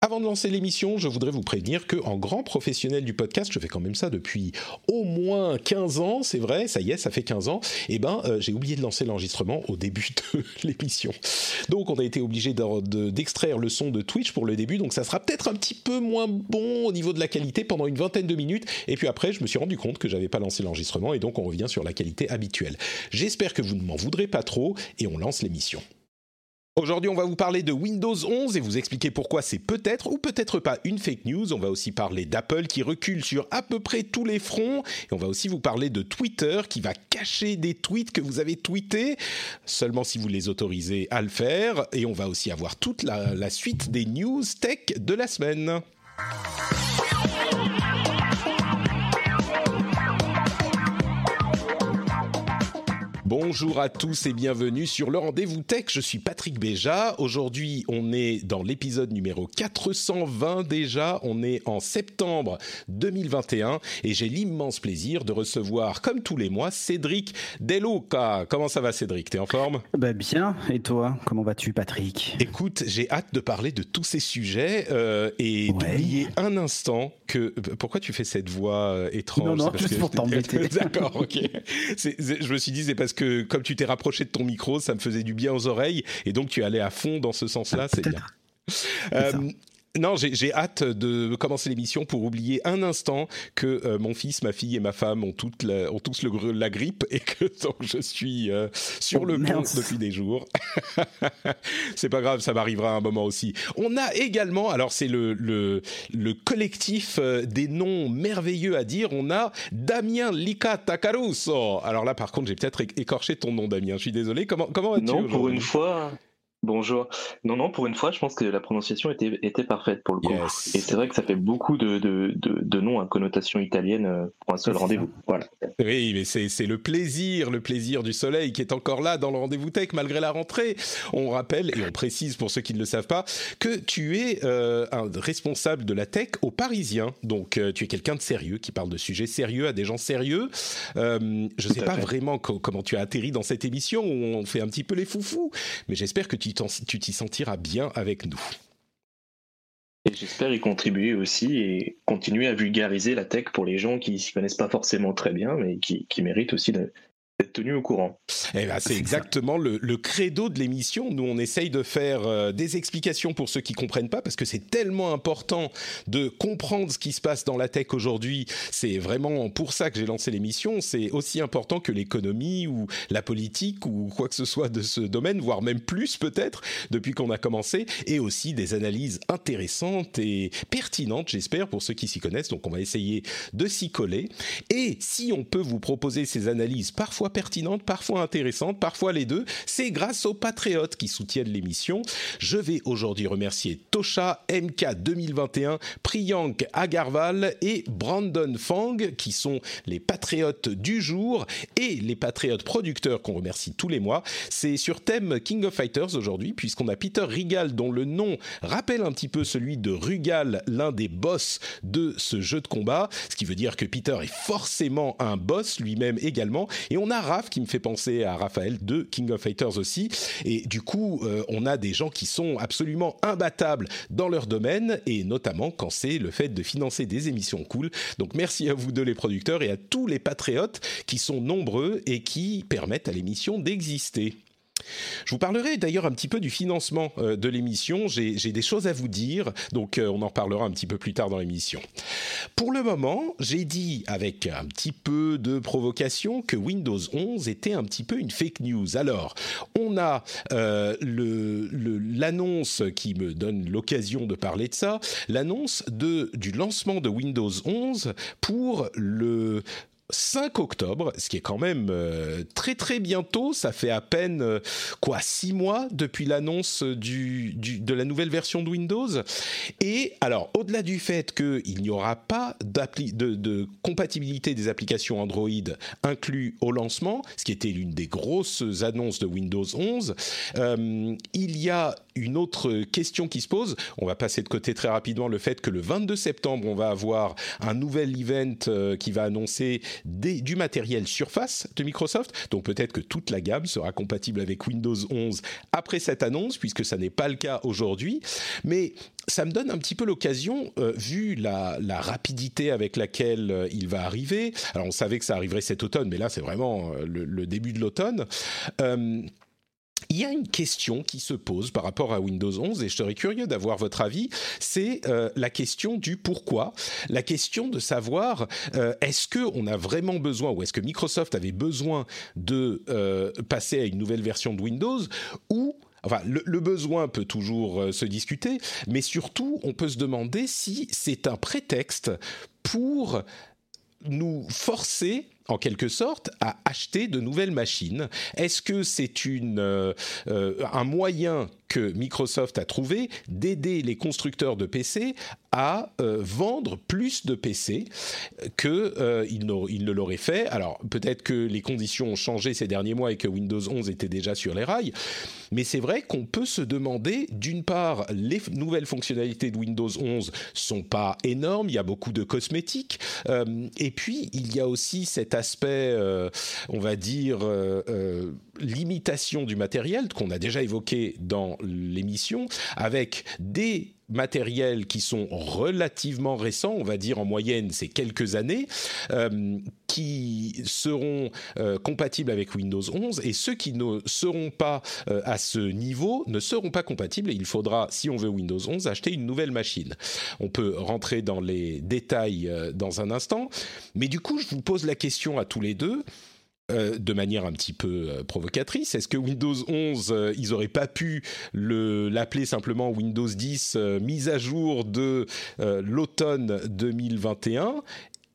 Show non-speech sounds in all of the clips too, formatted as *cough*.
Avant de lancer l'émission, je voudrais vous prévenir que, en grand professionnel du podcast, je fais quand même ça depuis au moins 15 ans, c'est vrai, ça y est, ça fait 15 ans, et eh ben euh, j'ai oublié de lancer l'enregistrement au début de *laughs* l'émission. Donc on a été obligé d'extraire le son de Twitch pour le début, donc ça sera peut-être un petit peu moins bon au niveau de la qualité pendant une vingtaine de minutes, et puis après je me suis rendu compte que j'avais pas lancé l'enregistrement, et donc on revient sur la qualité habituelle. J'espère que vous ne m'en voudrez pas trop, et on lance l'émission. Aujourd'hui, on va vous parler de Windows 11 et vous expliquer pourquoi c'est peut-être ou peut-être pas une fake news. On va aussi parler d'Apple qui recule sur à peu près tous les fronts. Et on va aussi vous parler de Twitter qui va cacher des tweets que vous avez tweetés, seulement si vous les autorisez à le faire. Et on va aussi avoir toute la, la suite des news tech de la semaine. Bonjour à tous et bienvenue sur le rendez-vous tech. Je suis Patrick Béja. Aujourd'hui, on est dans l'épisode numéro 420 déjà. On est en septembre 2021 et j'ai l'immense plaisir de recevoir, comme tous les mois, Cédric Deluca. Comment ça va, Cédric? T'es en forme? Bah Bien. Et toi? Comment vas-tu, Patrick? Écoute, j'ai hâte de parler de tous ces sujets euh, et d'oublier un instant que. Pourquoi tu fais cette voix euh, étrange? Non, non, juste pour t'embêter. *laughs* D'accord, ok. je me suis dit, c'est parce que que comme tu t'es rapproché de ton micro, ça me faisait du bien aux oreilles, et donc tu allais à fond dans ce sens-là, c'est bien. Euh, non, j'ai hâte de commencer l'émission pour oublier un instant que euh, mon fils, ma fille et ma femme ont, toutes ont tous le, la grippe et que *laughs* donc je suis euh, sur oh, le pont depuis des jours. *laughs* c'est pas grave, ça m'arrivera un moment aussi. On a également, alors c'est le, le, le, collectif euh, des noms merveilleux à dire, on a Damien Lika Takaruso. Alors là, par contre, j'ai peut-être écorché ton nom, Damien. Je suis désolé. Comment, comment vas-tu Non, pour une fois, Bonjour. Non, non, pour une fois, je pense que la prononciation était, était parfaite pour le coup. Et c'est vrai que ça fait beaucoup de, de, de, noms à connotation italienne euh, pour un seul rendez-vous. Voilà. Oui, mais c'est le plaisir, le plaisir du soleil qui est encore là dans le rendez-vous tech malgré la rentrée. On rappelle et on précise pour ceux qui ne le savent pas que tu es euh, un responsable de la tech au Parisien. Donc euh, tu es quelqu'un de sérieux qui parle de sujets sérieux à des gens sérieux. je ne sais pas vraiment comment tu as atterri dans cette émission où on fait un petit peu les foufous, mais j'espère que tu tu t'y sentiras bien avec nous. Et j'espère y contribuer aussi et continuer à vulgariser la tech pour les gens qui ne s'y connaissent pas forcément très bien, mais qui, méritent aussi de, tenu au courant. Eh ben, c'est exactement le, credo de l'émission. Nous, on essaye de faire euh, des explications pour ceux qui comprennent pas, parce que c'est tellement important de comprendre ce qui se passe dans la tech aujourd'hui. C'est vraiment pour ça que j'ai lancé l'émission. C'est aussi important que l'économie ou la politique ou quoi que ce soit de ce domaine, voire même plus peut-être depuis qu'on a commencé, et aussi des analyses intéressantes et pertinentes, j'espère, pour ceux qui s'y connaissent. Donc, on va essayer de s'y coller. Et si on peut vous proposer ces analyses parfois pertinente, parfois intéressante, parfois les deux. C'est grâce aux patriotes qui soutiennent l'émission. Je vais aujourd'hui remercier Tosha, MK 2021, Priyank Agarwal et Brandon Fang qui sont les patriotes du jour et les patriotes producteurs qu'on remercie tous les mois. C'est sur thème King of Fighters aujourd'hui puisqu'on a Peter Rigal dont le nom rappelle un petit peu celui de Rugal, l'un des boss de ce jeu de combat, ce qui veut dire que Peter est forcément un boss lui-même également et on a Raph qui me fait penser à Raphaël de King of Fighters aussi. Et du coup, euh, on a des gens qui sont absolument imbattables dans leur domaine et notamment quand c'est le fait de financer des émissions cool. Donc merci à vous deux les producteurs et à tous les patriotes qui sont nombreux et qui permettent à l'émission d'exister. Je vous parlerai d'ailleurs un petit peu du financement euh, de l'émission. J'ai des choses à vous dire, donc euh, on en parlera un petit peu plus tard dans l'émission. Pour le moment, j'ai dit avec un petit peu de provocation que Windows 11 était un petit peu une fake news. Alors, on a euh, l'annonce qui me donne l'occasion de parler de ça, l'annonce du lancement de Windows 11 pour le 5 octobre, ce qui est quand même euh, très très bientôt. Ça fait à peine euh, quoi six mois depuis l'annonce du, de la nouvelle version de Windows. Et alors, au-delà du fait qu'il n'y aura pas de, de, compatibilité des applications Android inclus au lancement, ce qui était l'une des grosses annonces de Windows 11, euh, il y a une autre question qui se pose. On va passer de côté très rapidement le fait que le 22 septembre, on va avoir un nouvel event qui va annoncer du matériel Surface de Microsoft. Donc peut-être que toute la gamme sera compatible avec Windows 11 après cette annonce, puisque ça n'est pas le cas aujourd'hui. Mais ça me donne un petit peu l'occasion, euh, vu la, rapidité avec laquelle euh, il va arriver. Alors on savait que ça arriverait cet automne, mais là c'est vraiment euh, le, début de l'automne il y a une question qui se pose par rapport à Windows 11 et je serais curieux d'avoir votre avis. C'est euh, la question du pourquoi, la question de savoir euh, est-ce que on a vraiment besoin ou est-ce que Microsoft avait besoin de euh, passer à une nouvelle version de Windows ou Enfin, le, le, besoin peut toujours se discuter, mais surtout, on peut se demander si c'est un prétexte pour nous forcer en quelque sorte, à acheter de nouvelles machines. Est-ce que c'est une, euh, euh, un moyen que Microsoft a trouvé d'aider les constructeurs de PC à euh, vendre plus de PC que euh, ne l'auraient fait. Alors peut-être que les conditions ont changé ces derniers mois et que Windows 11 était déjà sur les rails, mais c'est vrai qu'on peut se demander, d'une part, les nouvelles fonctionnalités de Windows 11 sont pas énormes, il y a beaucoup de cosmétiques, euh, et puis il y a aussi cet aspect, on va dire, limitation du matériel qu'on a déjà évoqué dans l'émission, avec des matériels qui sont relativement récents, on va dire en moyenne c'est quelques années, euh, qui seront euh, compatibles avec Windows 11 et ceux qui ne seront pas euh, à ce niveau ne seront pas compatibles et il faudra, si on veut Windows 11, acheter une nouvelle machine. On peut rentrer dans les détails dans un instant, mais du coup je vous pose la question à tous les deux. Euh, de manière un petit peu euh, provocatrice. Est-ce que Windows 11, euh, ils auraient pas pu l'appeler simplement Windows 10 mise à jour de l'automne 2021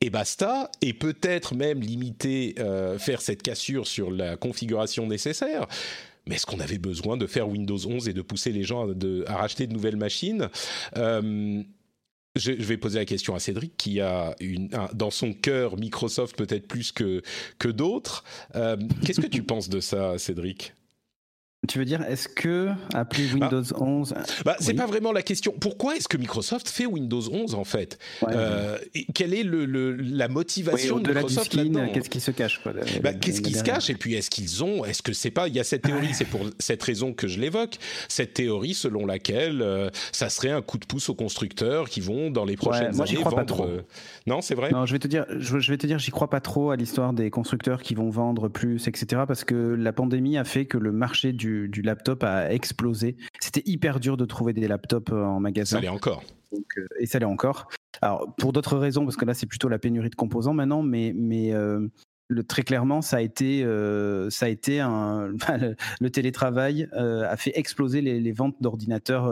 et basta, et peut-être même limiter, faire cette cassure sur la configuration nécessaire. Mais est-ce qu'on avait besoin de faire Windows 11 et de pousser les gens à racheter de nouvelles machines? Je, vais poser la question à Cédric, qui a une, dans son cœur Microsoft peut-être plus que, que d'autres. Euh, qu'est-ce que tu *laughs* penses de ça, Cédric? Tu veux dire, est-ce que appeler bah, Windows 11 bah, C'est pas vraiment la question. Pourquoi est-ce que Microsoft fait Windows 11 en fait? Euh, Quelle est le, la motivation de Microsoft là-dedans? Qu'est-ce qui se cache bah, Qu'est-ce qui se cache? Et puis est-ce qu'ils ont Est-ce que c'est pas Il y a cette théorie, c'est pour cette raison que je l'évoque. Cette théorie selon laquelle euh, ça serait un coup de pouce aux constructeurs qui vont dans les prochaines moi, années crois vendre. Pas trop. Euh, non, c'est vrai? Non, je vais te dire, je, je vais te dire, j'y crois pas trop à l'histoire des constructeurs qui vont vendre plus, etc. Parce que la pandémie a fait que le marché du du, laptop a explosé. C'était hyper dur de trouver des laptops euh, en magasin. Ça l'est encore. Euh, et ça l'est encore. Alors, pour d'autres raisons, parce que là, c'est plutôt la pénurie de composants maintenant, mais, mais euh, le, très clairement, ça a été, ça a été un. *laughs* le, télétravail a fait exploser les, ventes d'ordinateurs,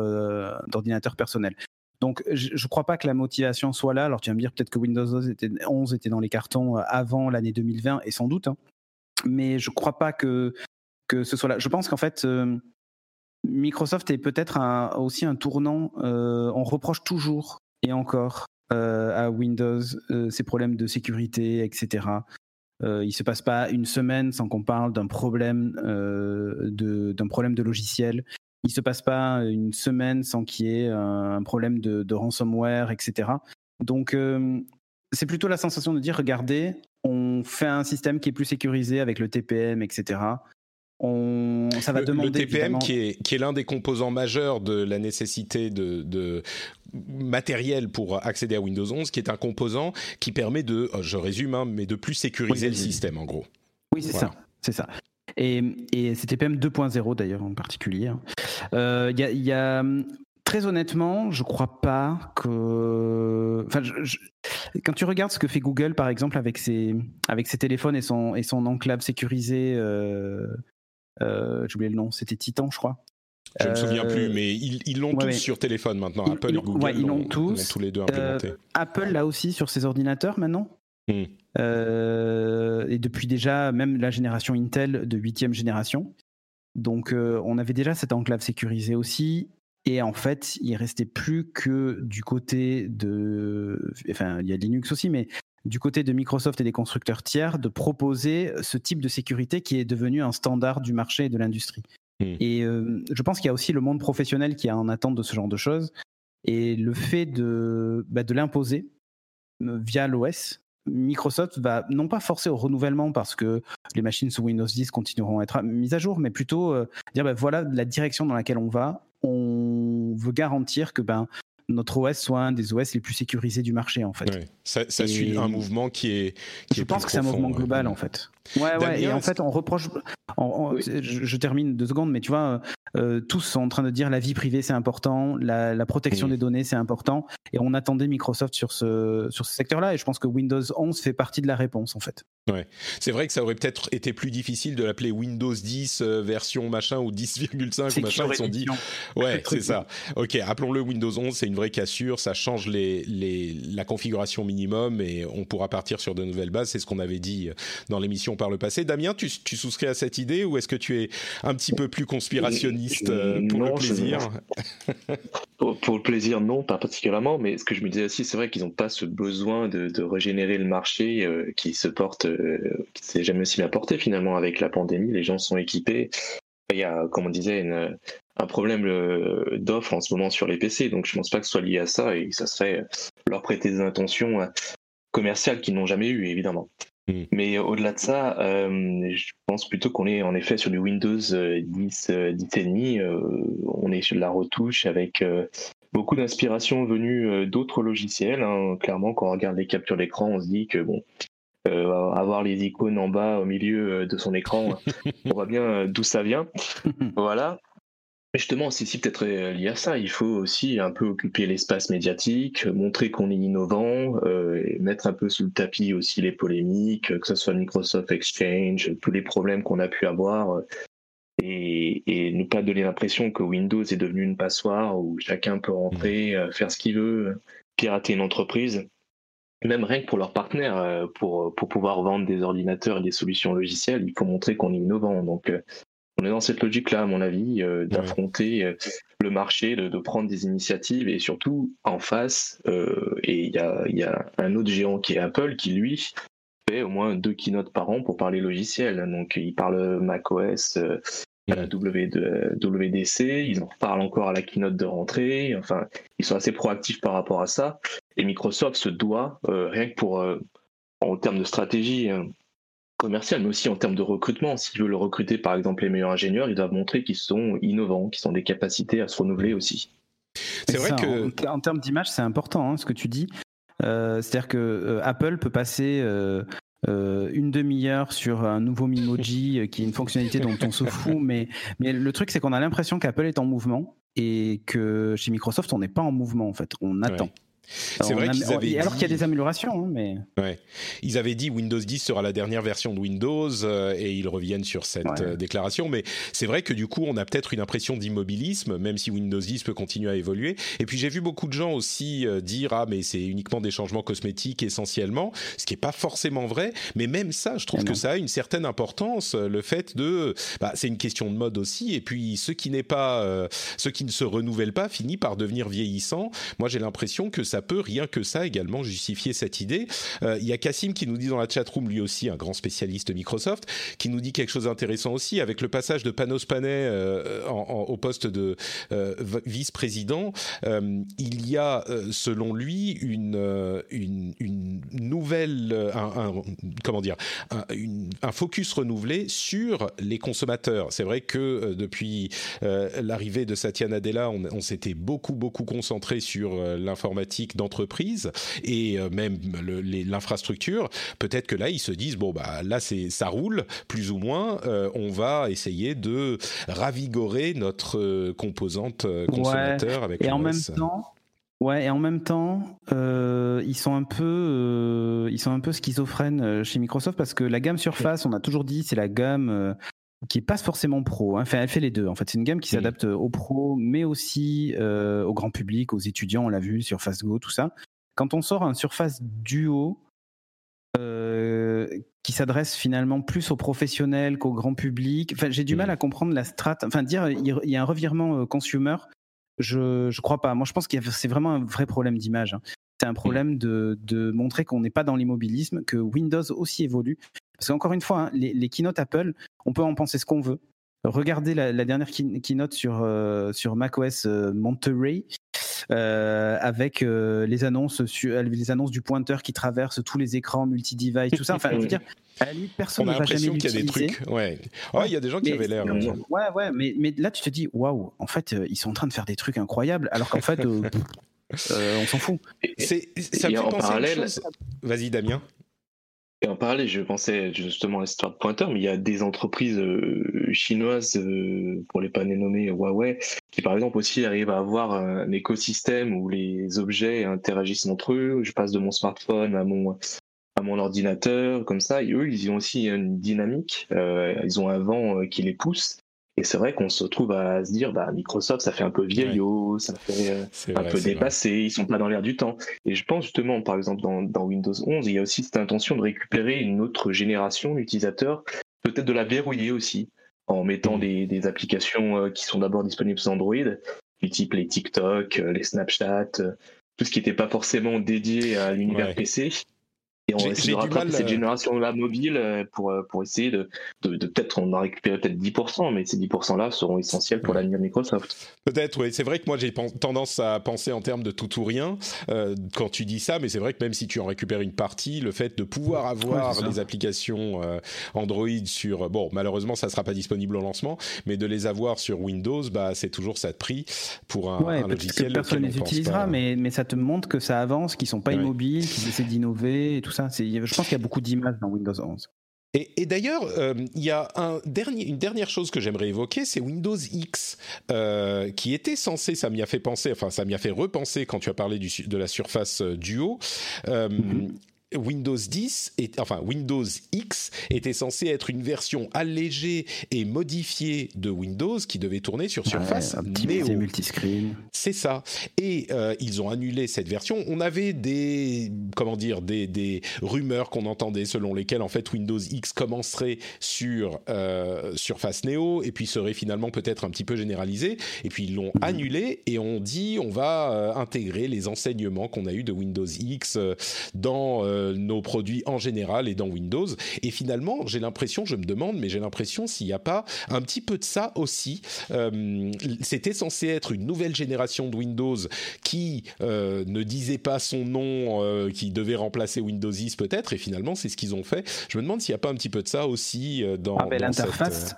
d'ordinateurs personnels. Donc, je ne crois pas que la motivation soit là. Alors, tu vas me dire peut-être que Windows 11 était, 11 était dans les cartons avant l'année 2020, et sans doute. Hein. Mais je ne crois pas que que ce soit là. Je pense qu'en fait, euh, Microsoft est peut-être aussi un tournant. Euh, on reproche toujours et encore euh, à Windows ces problèmes de sécurité, etc. il ne se passe pas une semaine sans qu'on parle d'un problème de logiciel. Il ne se passe pas une semaine sans qu'il y ait un problème de, de ransomware, etc. Donc c'est plutôt la sensation de dire regardez, on fait un système qui est plus sécurisé avec le TPM, etc ça va le, demander. Le TPM qui est, qui est l'un des composants majeurs de la nécessité de, matériel pour accéder à Windows 11, qui est un composant qui permet de, euh, je résume, hein, mais de plus sécuriser le système en gros. Oui, c'est ça, c'est ça. Et, et c'est TPM 2.0 d'ailleurs en particulier. Hein. Euh, il y, a, très honnêtement, je crois pas que. Enfin, quand tu regardes ce que fait Google, par exemple, avec ses, avec ses téléphones et son, et son enclave sécurisée, euh, j'ai oublié le nom, c'était Titan, je crois. Je ne me souviens plus, euh, mais ils l'ont tous sur téléphone maintenant. Apple et Google ils l'ont tous. tous les deux implémenté. Apple l'a aussi sur ses ordinateurs maintenant Hmm. et depuis déjà même la génération Intel de huitième génération. Donc on avait déjà cette enclave sécurisée aussi. Et en fait, il restait plus que du côté de, enfin, il y a Linux aussi, mais du côté de Microsoft et des constructeurs tiers de proposer ce type de sécurité qui est devenu un standard du marché et de l'industrie. Hmm. Et euh, je pense qu'il y a aussi le monde professionnel qui a en attente de ce genre de choses. Et le fait de, bah, de l'imposer euh, via l'OS, Microsoft va non pas forcer au renouvellement parce que les machines sous Windows 10 continueront à être mises à jour, mais plutôt euh, dire bah, voilà la direction dans laquelle on va. On veut garantir que ben, notre OS soit un des OS les plus sécurisés du marché en fait. Ça, suit un mouvement qui est. je pense que c'est un mouvement global en fait. Ouais, ouais. Et en fait, on reproche. je, termine deux secondes, mais tu vois, euh, tous sont en train de dire la vie privée c'est important, la, protection des données c'est important, et on attendait Microsoft sur ce sur ce secteur-là. Et je pense que Windows 11 fait partie de la réponse en fait. Ouais. C'est vrai que ça aurait peut-être été plus difficile de l'appeler Windows 10 euh, version machin ou 10,5 machin. Ils sont dit. Ouais, *laughs* c'est ça. Ok, appelons-le Windows 11. C'est une vraie cassure. Ça change les, les, la configuration minimum et on pourra partir sur de nouvelles bases. C'est ce qu'on avait dit dans l'émission par le passé. Damien, tu, tu souscris à cette idée ou est-ce que tu es un petit peu plus conspirationniste euh, pour le plaisir *laughs* pour, le plaisir, non, pas particulièrement. Mais ce que je me disais aussi, c'est vrai qu'ils n'ont pas ce besoin de, de régénérer le marché euh, qui se porte euh, qui s'est jamais aussi bien porté finalement avec la pandémie. Les gens sont équipés. Il y a, comme on disait, un problème euh, d'offre en ce moment sur les PC. Donc je ne pense pas que ce soit lié à ça et ça serait leur prêter des intentions euh, commerciales qu'ils n'ont jamais eues, évidemment. Hmm. Mais au-delà de ça, je pense plutôt qu'on est en effet sur du Windows 10, 10,5. on est sur de la retouche avec beaucoup d'inspiration venue d'autres logiciels. Hein. Clairement, quand on regarde les captures d'écran, on se dit que bon, euh, avoir les icônes en bas au milieu euh, de son écran, *laughs* on voit bien euh, d'où ça vient. *laughs* voilà. Mais justement, c'est peut-être lié à ça. Il faut aussi un peu occuper l'espace médiatique, montrer qu'on est innovant, et mettre un peu sous le tapis aussi les polémiques, que ce soit Microsoft Exchange, tous les problèmes qu'on a pu avoir, et, et, ne pas donner l'impression que Windows est devenu une passoire où chacun peut rentrer, faire ce qu'il veut, pirater une entreprise même rien que pour leurs partenaires, euh, pour, pour pouvoir vendre des ordinateurs et des solutions logicielles, il faut montrer qu'on est innovant. Donc, euh, on est dans cette logique-là, à mon avis, euh, d'affronter le marché, de, prendre des initiatives et surtout en face. et il y a, y a, un autre géant qui est Apple qui, lui, fait au moins deux keynotes par an pour parler logiciel. Donc, il parle macOS, la WDC, ils en reparlent encore à la keynote de rentrée. Enfin, ils sont assez proactifs par rapport à ça. Et Microsoft se doit, euh, rien que pour euh, en termes de stratégie euh, commerciale, mais aussi en termes de recrutement, s'ils veulent recruter par exemple les meilleurs ingénieurs, ils doivent montrer qu'ils sont innovants, qu'ils ont des capacités à se renouveler aussi. C'est vrai que en, termes d'image, c'est important hein, ce que tu dis. C'est-à-dire que Apple peut passer une demi-heure sur un nouveau Mimoji qui est une fonctionnalité dont on se fout, *laughs* mais, mais le truc c'est qu'on a l'impression qu'Apple est en mouvement et que chez Microsoft on n'est pas en mouvement en fait, on attend. C'est vrai qu'ils avaient alors qu'il y a des améliorations, hein, mais ouais. ils avaient dit Windows 10 sera la dernière version de Windows euh, et ils reviennent sur cette euh, déclaration. Mais c'est vrai que du coup, on a peut-être une impression d'immobilisme, même si Windows 10 peut continuer à évoluer. Et puis j'ai vu beaucoup de gens aussi euh, dire ah mais c'est uniquement des changements cosmétiques essentiellement, ce qui est pas forcément vrai. Mais même ça, je trouve que ça a une certaine importance. Le fait de, bah, c'est une question de mode aussi. Et puis ce qui n'est pas, ce qui ne se renouvelle pas finit par devenir vieillissant. Moi, j'ai l'impression que ça peut rien que ça également justifier cette idée. Euh, il y a Cassim qui nous dit dans la chatroom, lui aussi un grand spécialiste Microsoft, qui nous dit quelque chose d'intéressant aussi avec le passage de Panos Panay euh, au poste de euh, vice-président. il y a, selon lui, une, une, nouvelle, un, comment dire, un, focus renouvelé sur les consommateurs. C'est vrai que depuis l'arrivée de Satya Nadella, on s'était beaucoup beaucoup concentré sur l'informatique d'entreprise et euh, même l'infrastructure, peut-être que là ils se disent bon bah là c'est ça roule plus ou moins, euh, on va essayer de ravigorer notre euh, composante consommateur avec et en même temps. Ouais, et en même temps, ils sont un peu, ils sont un peu schizophrènes chez Microsoft parce que la gamme Surface, on a toujours dit, c'est la gamme qui est pas forcément pro. Hein. Enfin, elle fait les deux. En fait, c'est une gamme qui s'adapte aux pros, mais aussi euh, au grand public, aux étudiants. On l'a vu, Surface Go, tout ça. Quand on sort un Surface Duo, qui s'adresse finalement plus aux professionnels qu'au grand public. Enfin, j'ai du mal à comprendre la strate. Enfin, dire il y a un revirement consumer, je je crois pas. Moi, je pense que c'est vraiment un vrai problème d'image. Hein. C'est un problème de, de montrer qu'on n'est pas dans l'immobilisme, que Windows aussi évolue. Parce qu'encore une fois, hein, les, les keynotes Apple, on peut en penser ce qu'on veut. Regardez la, dernière keynote sur, euh, sur macOS euh, Monterey. Euh, avec les annonces les annonces du pointeur qui traverse tous les écrans multi-device tout ça enfin je veux dire à la limite, personne On a l'impression qu'il y a des trucs. Ouais. Oh, il y a des gens qui avaient l'air. Ouais, ouais, mais, mais là, tu te dis, waouh, en fait, ils sont en train de faire des trucs incroyables, alors qu'en *laughs* fait, on s'en fout. C'est, ça me fait penser parallèle. Vas-y, Damien. Et en parallèle, je pensais justement à l'histoire de pointeur, mais il y a des entreprises euh, chinoises, euh, pour les pas les nommer Huawei, qui par exemple aussi arrivent à avoir un écosystème où les objets interagissent entre eux. Je passe de mon smartphone à mon à mon ordinateur, comme ça. Et eux, ils ont aussi une dynamique. Euh, ils ont un vent qui les pousse. Et c'est vrai qu'on se retrouve à se dire, bah, Microsoft, ça fait un peu vieillot, ça fait euh, un peu dépassé, ils sont pas dans l'air du temps. Et je pense justement, par exemple, dans, dans, Windows 11, il y a aussi cette intention de récupérer une autre génération d'utilisateurs, peut-être de la verrouiller aussi, en mettant mmh. des, des, applications euh, qui sont d'abord disponibles sur Android, du type les TikTok, euh, les Snapchat, tout ce qui n'était pas forcément dédié à l'univers PC et on essaie de rattraper cette euh, génération-là mobile euh, pour, euh, pour essayer de, de, de peut-être, on a récupéré peut-être 10%, mais ces 10%-là seront essentiels pour l'avenir de Microsoft. Peut-être, oui. C'est vrai que moi, j'ai tendance à penser en termes de tout ou rien quand tu dis ça, mais c'est vrai que même si tu en récupères une partie, le fait de pouvoir avoir les applications Android sur, bon, malheureusement, ça ne sera pas disponible au lancement, mais de les avoir sur Windows, bah, c'est toujours ça de prix pour un, ouais, logiciel. Que personne ne les utilisera, mais, mais ça te montre que ça avance, qu'ils sont pas immobiles, qu'ils essaient d'innover et tout ça. Je pense qu'il y a beaucoup d'images dans Windows 11. Et, d'ailleurs, euh, il y a un dernier, une dernière chose que j'aimerais évoquer, c'est Windows X, euh, qui était censé, ça m'y a fait penser, enfin ça m'y a fait repenser quand tu as parlé du, de la Surface euh, Duo. Mm-hmm. Windows 10, enfin Windows X était censé être une version allégée et modifiée de Windows qui devait tourner sur Surface ouais, un multiscreen. C'est ça. Et euh, ils ont annulé cette version. On avait des comment dire des, des rumeurs qu'on entendait selon lesquelles en fait Windows X commencerait sur euh, Surface Neo et puis serait finalement peut-être un petit peu généralisé. Et puis ils l'ont annulé et on dit on va euh, intégrer les enseignements qu'on a eu de Windows X dans euh, nos produits en général et dans Windows. Et finalement, j'ai l'impression, je me demande, mais j'ai l'impression s'il n'y a pas un petit peu de ça aussi. Euh, c'était censé être une nouvelle génération de Windows qui euh, ne disait pas son nom, qui devait remplacer Windows 10 peut-être, et finalement c'est ce qu'ils ont fait. Je me demande s'il n'y a pas un petit peu de ça aussi dans, ah, ben, l'interface.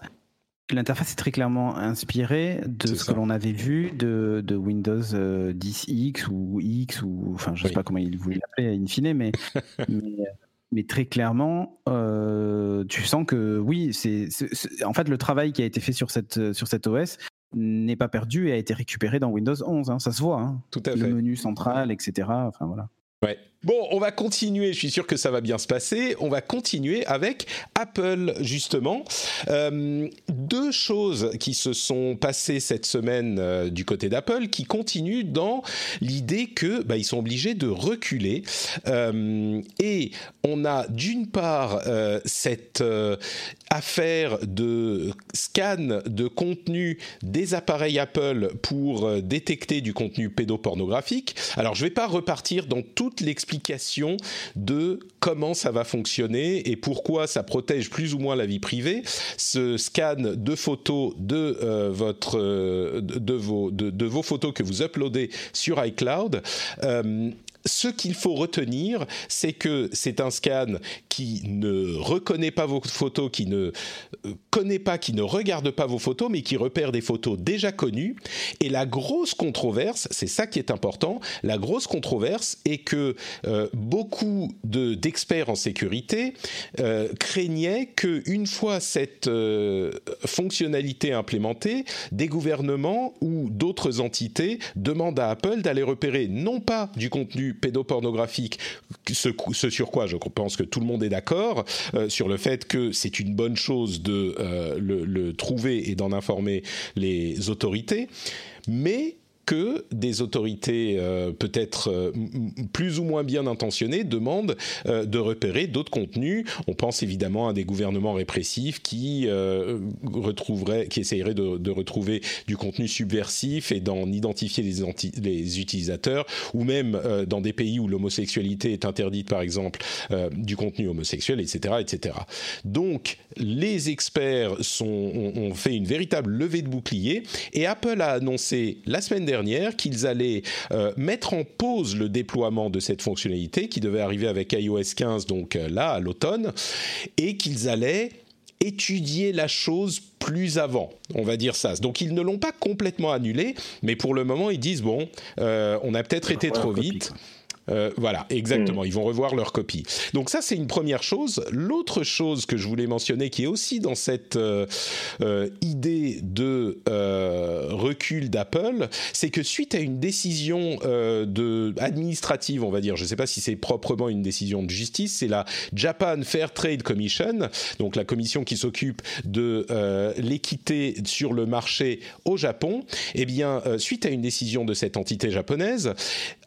L'interface est très clairement inspirée de ce que l'on avait vu de, de Windows 10X euh, ou X ou enfin je ne sais pas comment il voulait l'appeler in fine, *laughs* mais, mais, très clairement, euh, tu sens que oui, c'est en fait le travail qui a été fait sur cette sur cet OS n'est pas perdu et a été récupéré dans Windows 11. Hein, ça se voit. Hein. Tout à fait. Le menu central, etc. Enfin voilà. Ouais. Bon, on va continuer, je suis sûr que ça va bien se passer. On va continuer avec Apple, justement. Euh, deux choses qui se sont passées cette semaine euh, du côté d'Apple qui continuent dans l'idée que bah, ils sont obligés de reculer. Euh, et on a d'une part cette affaire de scan de contenu des appareils Apple pour détecter du contenu pédopornographique. Alors je ne vais pas repartir dans toute l'explication de comment ça va fonctionner et pourquoi ça protège plus ou moins la vie privée. Ce scan de photos de votre de, vos de, vos photos que vous uploadez sur iCloud ce qu'il faut retenir, c'est que c'est un scan qui ne reconnaît pas vos photos, qui ne euh, connaît pas, qui ne regarde pas vos photos, mais qui repère des photos déjà connues. Et la grosse controverse, c'est ça qui est important, la grosse controverse est que euh, beaucoup d'experts en sécurité euh, craignaient qu'une fois cette fonctionnalité implémentée, des gouvernements ou d'autres entités demandent à Apple d'aller repérer non pas du contenu pédopornographique, ce, sur quoi je pense que tout le monde est d'accord, euh, sur le fait que c'est une bonne chose de euh, le, trouver et d'en informer les autorités, mais que des autorités euh, peut-être euh, plus ou moins bien intentionnées demandent euh, de repérer d'autres contenus. On pense évidemment à des gouvernements répressifs qui retrouveraient, qui essaieraient de, retrouver du contenu subversif et d'en identifier les, les, utilisateurs, ou même dans des pays où l'homosexualité est interdite, par exemple, du contenu homosexuel, etc., etc. Donc, les experts sont, ont fait une véritable levée de bouclier et Apple a annoncé la semaine dernière qu'ils allaient euh, mettre en pause le déploiement de cette fonctionnalité qui devait arriver avec iOS 15, donc euh, là, à l'automne, et qu'ils allaient étudier la chose plus avant, on va dire ça. Donc ils ne l'ont pas complètement annulé, mais pour le moment ils disent bon, euh, on a peut-être été trop vite. Euh, voilà, exactement. Mm. Ils vont revoir leur copie. Donc ça, c'est une première chose. L'autre chose que je voulais mentionner, qui est aussi dans cette euh, euh, idée de recul d'Apple, c'est que suite à une décision de administrative, on va dire, je ne sais pas si c'est proprement une décision de justice, c'est la Japan Fair Trade Commission, donc la commission qui s'occupe de l'équité sur le marché au Japon. Eh bien, suite à une décision de cette entité japonaise,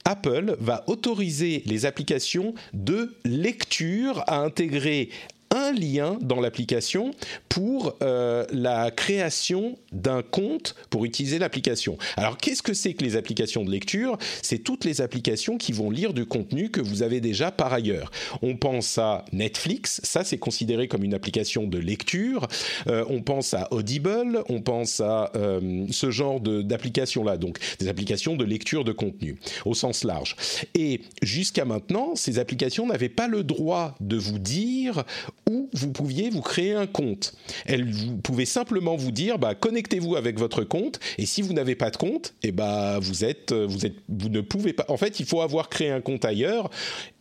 Apple va autoriser les applications de lecture à intégrer un lien dans l'application pour euh, la création d'un compte pour utiliser l'application. Alors qu'est-ce que c'est que les applications de lecture? C'est toutes les applications qui vont lire du contenu que vous avez déjà par ailleurs. On pense à Netflix, ça c'est considéré comme une application de lecture. Euh, on pense à Audible, on pense à euh, ce genre d'applications-là, donc des applications de lecture de contenu au sens large. Et jusqu'à maintenant, ces applications n'avaient pas le droit de vous dire où vous pouviez vous créer un compte. Elle vous pouvait simplement vous dire bah, connectez-vous avec votre compte et si vous n'avez pas de compte, et eh bah, vous êtes vous êtes vous ne pouvez pas en fait, il faut avoir créé un compte ailleurs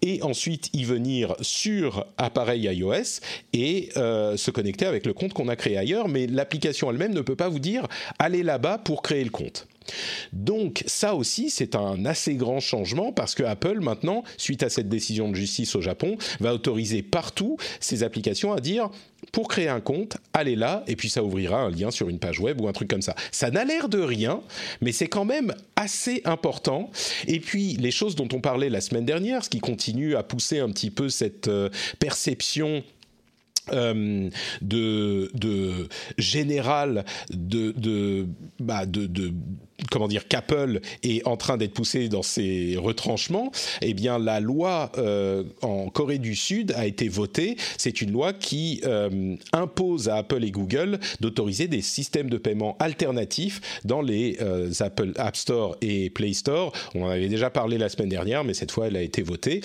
et ensuite y venir sur appareil iOS et euh, se connecter avec le compte qu'on a créé ailleurs, mais l'application elle-même ne peut pas vous dire allez là-bas pour créer le compte. Donc ça aussi, c'est un assez grand changement parce que Apple maintenant, suite à cette décision de justice au Japon, va autoriser partout ces applications à dire pour créer un compte, allez là, et puis ça ouvrira un lien sur une page web ou un truc comme ça. Ça n'a l'air de rien, mais c'est quand même assez important. Et puis les choses dont on parlait la semaine dernière, ce qui continue à pousser un petit peu cette euh, perception euh, de, de général de de, bah comment dire qu'Apple est en train d'être poussé dans ses retranchements, eh bien la loi euh, en Corée du Sud a été votée. C'est une loi qui euh, impose à Apple et Google d'autoriser des systèmes de paiement alternatifs dans les euh, Apple App Store et Play Store. On en avait déjà parlé la semaine dernière, mais cette fois elle a été votée.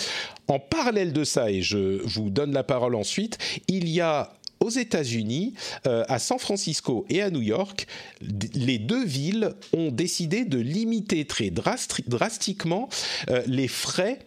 En parallèle de ça, et je vous donne la parole ensuite, il y a aux États-Unis, euh, à San Francisco et à New York, les deux villes ont décidé de limiter très drastiquement euh, les frais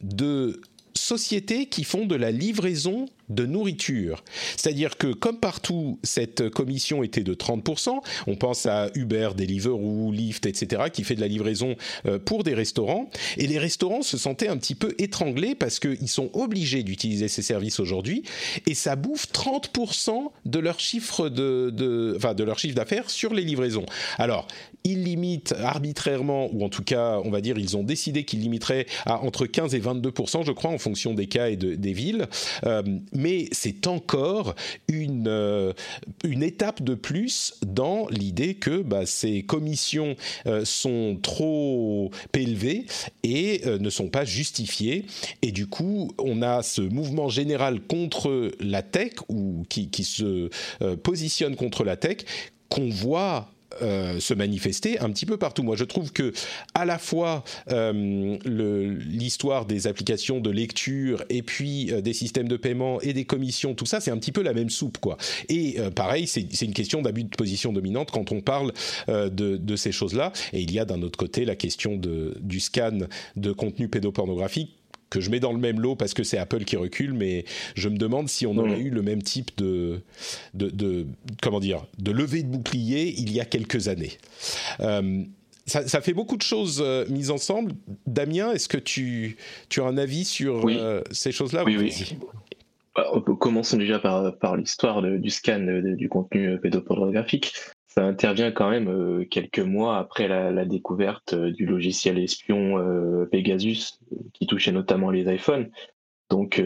de sociétés qui font de la livraison de nourriture. C'est-à-dire que comme partout, cette commission était de 30%, on pense à Uber, Deliveroo, Lyft, etc., qui fait de la livraison euh, pour des restaurants, et les restaurants se sentaient un petit peu étranglés parce qu'ils sont obligés d'utiliser ces services aujourd'hui, et ça bouffe 30% de leur chiffre de, de, enfin, de leur chiffre d'affaires sur les livraisons. Alors, ils limitent arbitrairement, ou en tout cas, on va dire, ils ont décidé qu'ils limiteraient à entre 15 et 22% je crois, en fonction des cas et des villes. Euh, mais c'est encore une, euh, une étape de plus dans l'idée que bah, ces commissions euh, sont trop élevées et ne sont pas justifiées. Et du coup, on a ce mouvement général contre la tech, ou qui, qui se positionne contre la tech, qu'on voit euh, se manifester un petit peu partout. Moi, je trouve que à la fois euh, l'histoire des applications de lecture et puis euh, des systèmes de paiement et des commissions, tout ça, c'est un petit peu la même soupe, quoi. Et pareil, c'est une question d'abus de position dominante quand on parle de, ces choses-là. Et il y a d'un autre côté la question du scan de contenu pédopornographique que je mets dans le même lot parce que c'est Apple qui recule, mais je me demande si on aurait eu le même type de, de, comment dire, de levée de bouclier il y a quelques années. Euh, ça, fait beaucoup de choses euh, mises ensemble. Damien, est-ce que tu, tu as un avis sur euh, ces choses-là Oui, oui. Bah, commençons déjà par, par l'histoire du scan du contenu pédopornographique. Ça intervient quand même quelques mois après la, découverte du logiciel espion Pegasus, qui touchait notamment les iPhones. Donc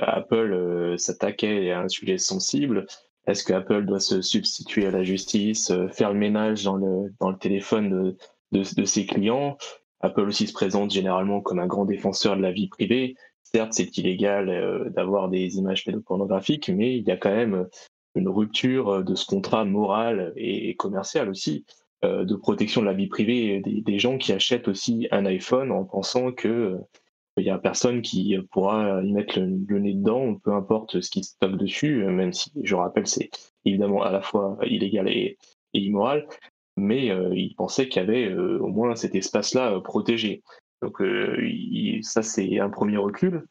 Apple s'attaquait à un sujet sensible. Est-ce que Apple doit se substituer à la justice, faire le ménage dans le, dans le téléphone de, de ses clients? Apple aussi se présente généralement comme un grand défenseur de la vie privée. Certes, c'est illégal euh, d'avoir des images pédopornographiques, mais il y a quand même une rupture euh, de ce contrat moral et commercial aussi euh, de protection de la vie privée des, gens qui achètent aussi un iPhone en pensant que il y a personne qui pourra y mettre le, nez dedans, peu importe ce qui stocke dessus, même si, je rappelle, c'est évidemment à la fois illégal et immoral mais euh, il pensait qu'il y avait euh, au moins cet espace-là euh, protégé. Donc ça, c'est un premier recul.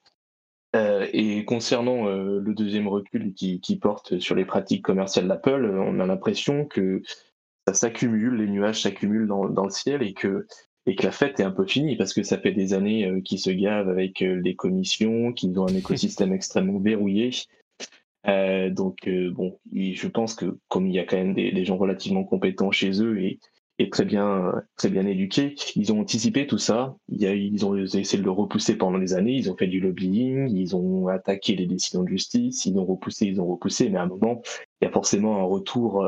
Et concernant le deuxième recul qui, porte sur les pratiques commerciales d'Apple, on a l'impression que ça s'accumule, les nuages s'accumulent dans, le ciel et que, et que la fête est un peu finie parce que ça fait des années qu'ils se gavent avec les commissions, qu'ils ont un *laughs* écosystème extrêmement verrouillé. Euh, donc euh, bon, je pense que comme il y a quand même des, gens relativement compétents chez eux et, très bien très bien éduqués, ils ont anticipé tout ça. Il ils ont essayé de le repousser pendant des années. Ils ont fait du lobbying, ils ont attaqué les décisions de justice, ils ont repoussé, ils ont repoussé. Mais à un moment, il y a forcément un retour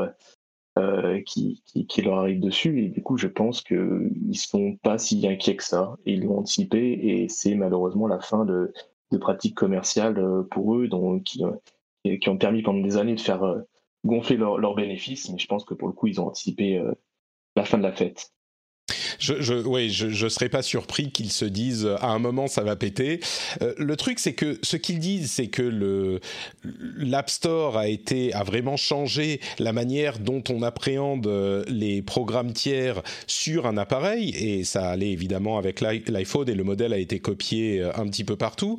euh, qui, qui, leur arrive dessus. Et du coup, je pense qu'ils sont pas si inquiets que ça. ils l'ont anticipé et c'est malheureusement la fin de, pratiques commerciales pour eux, qui, ont permis pendant des années de faire euh, gonfler leurs bénéfices, mais je pense que pour le coup, ils ont anticipé euh, la fin de la fête. Je, je, oui, je, je serais pas surpris qu'ils se disent à un moment ça va péter. Euh, le truc, c'est que ce qu'ils disent, c'est que le l'App Store a été a vraiment changé la manière dont on appréhende euh, les programmes tiers sur un appareil, et ça allait évidemment avec l'iPhone et le modèle a été copié euh, un petit peu partout.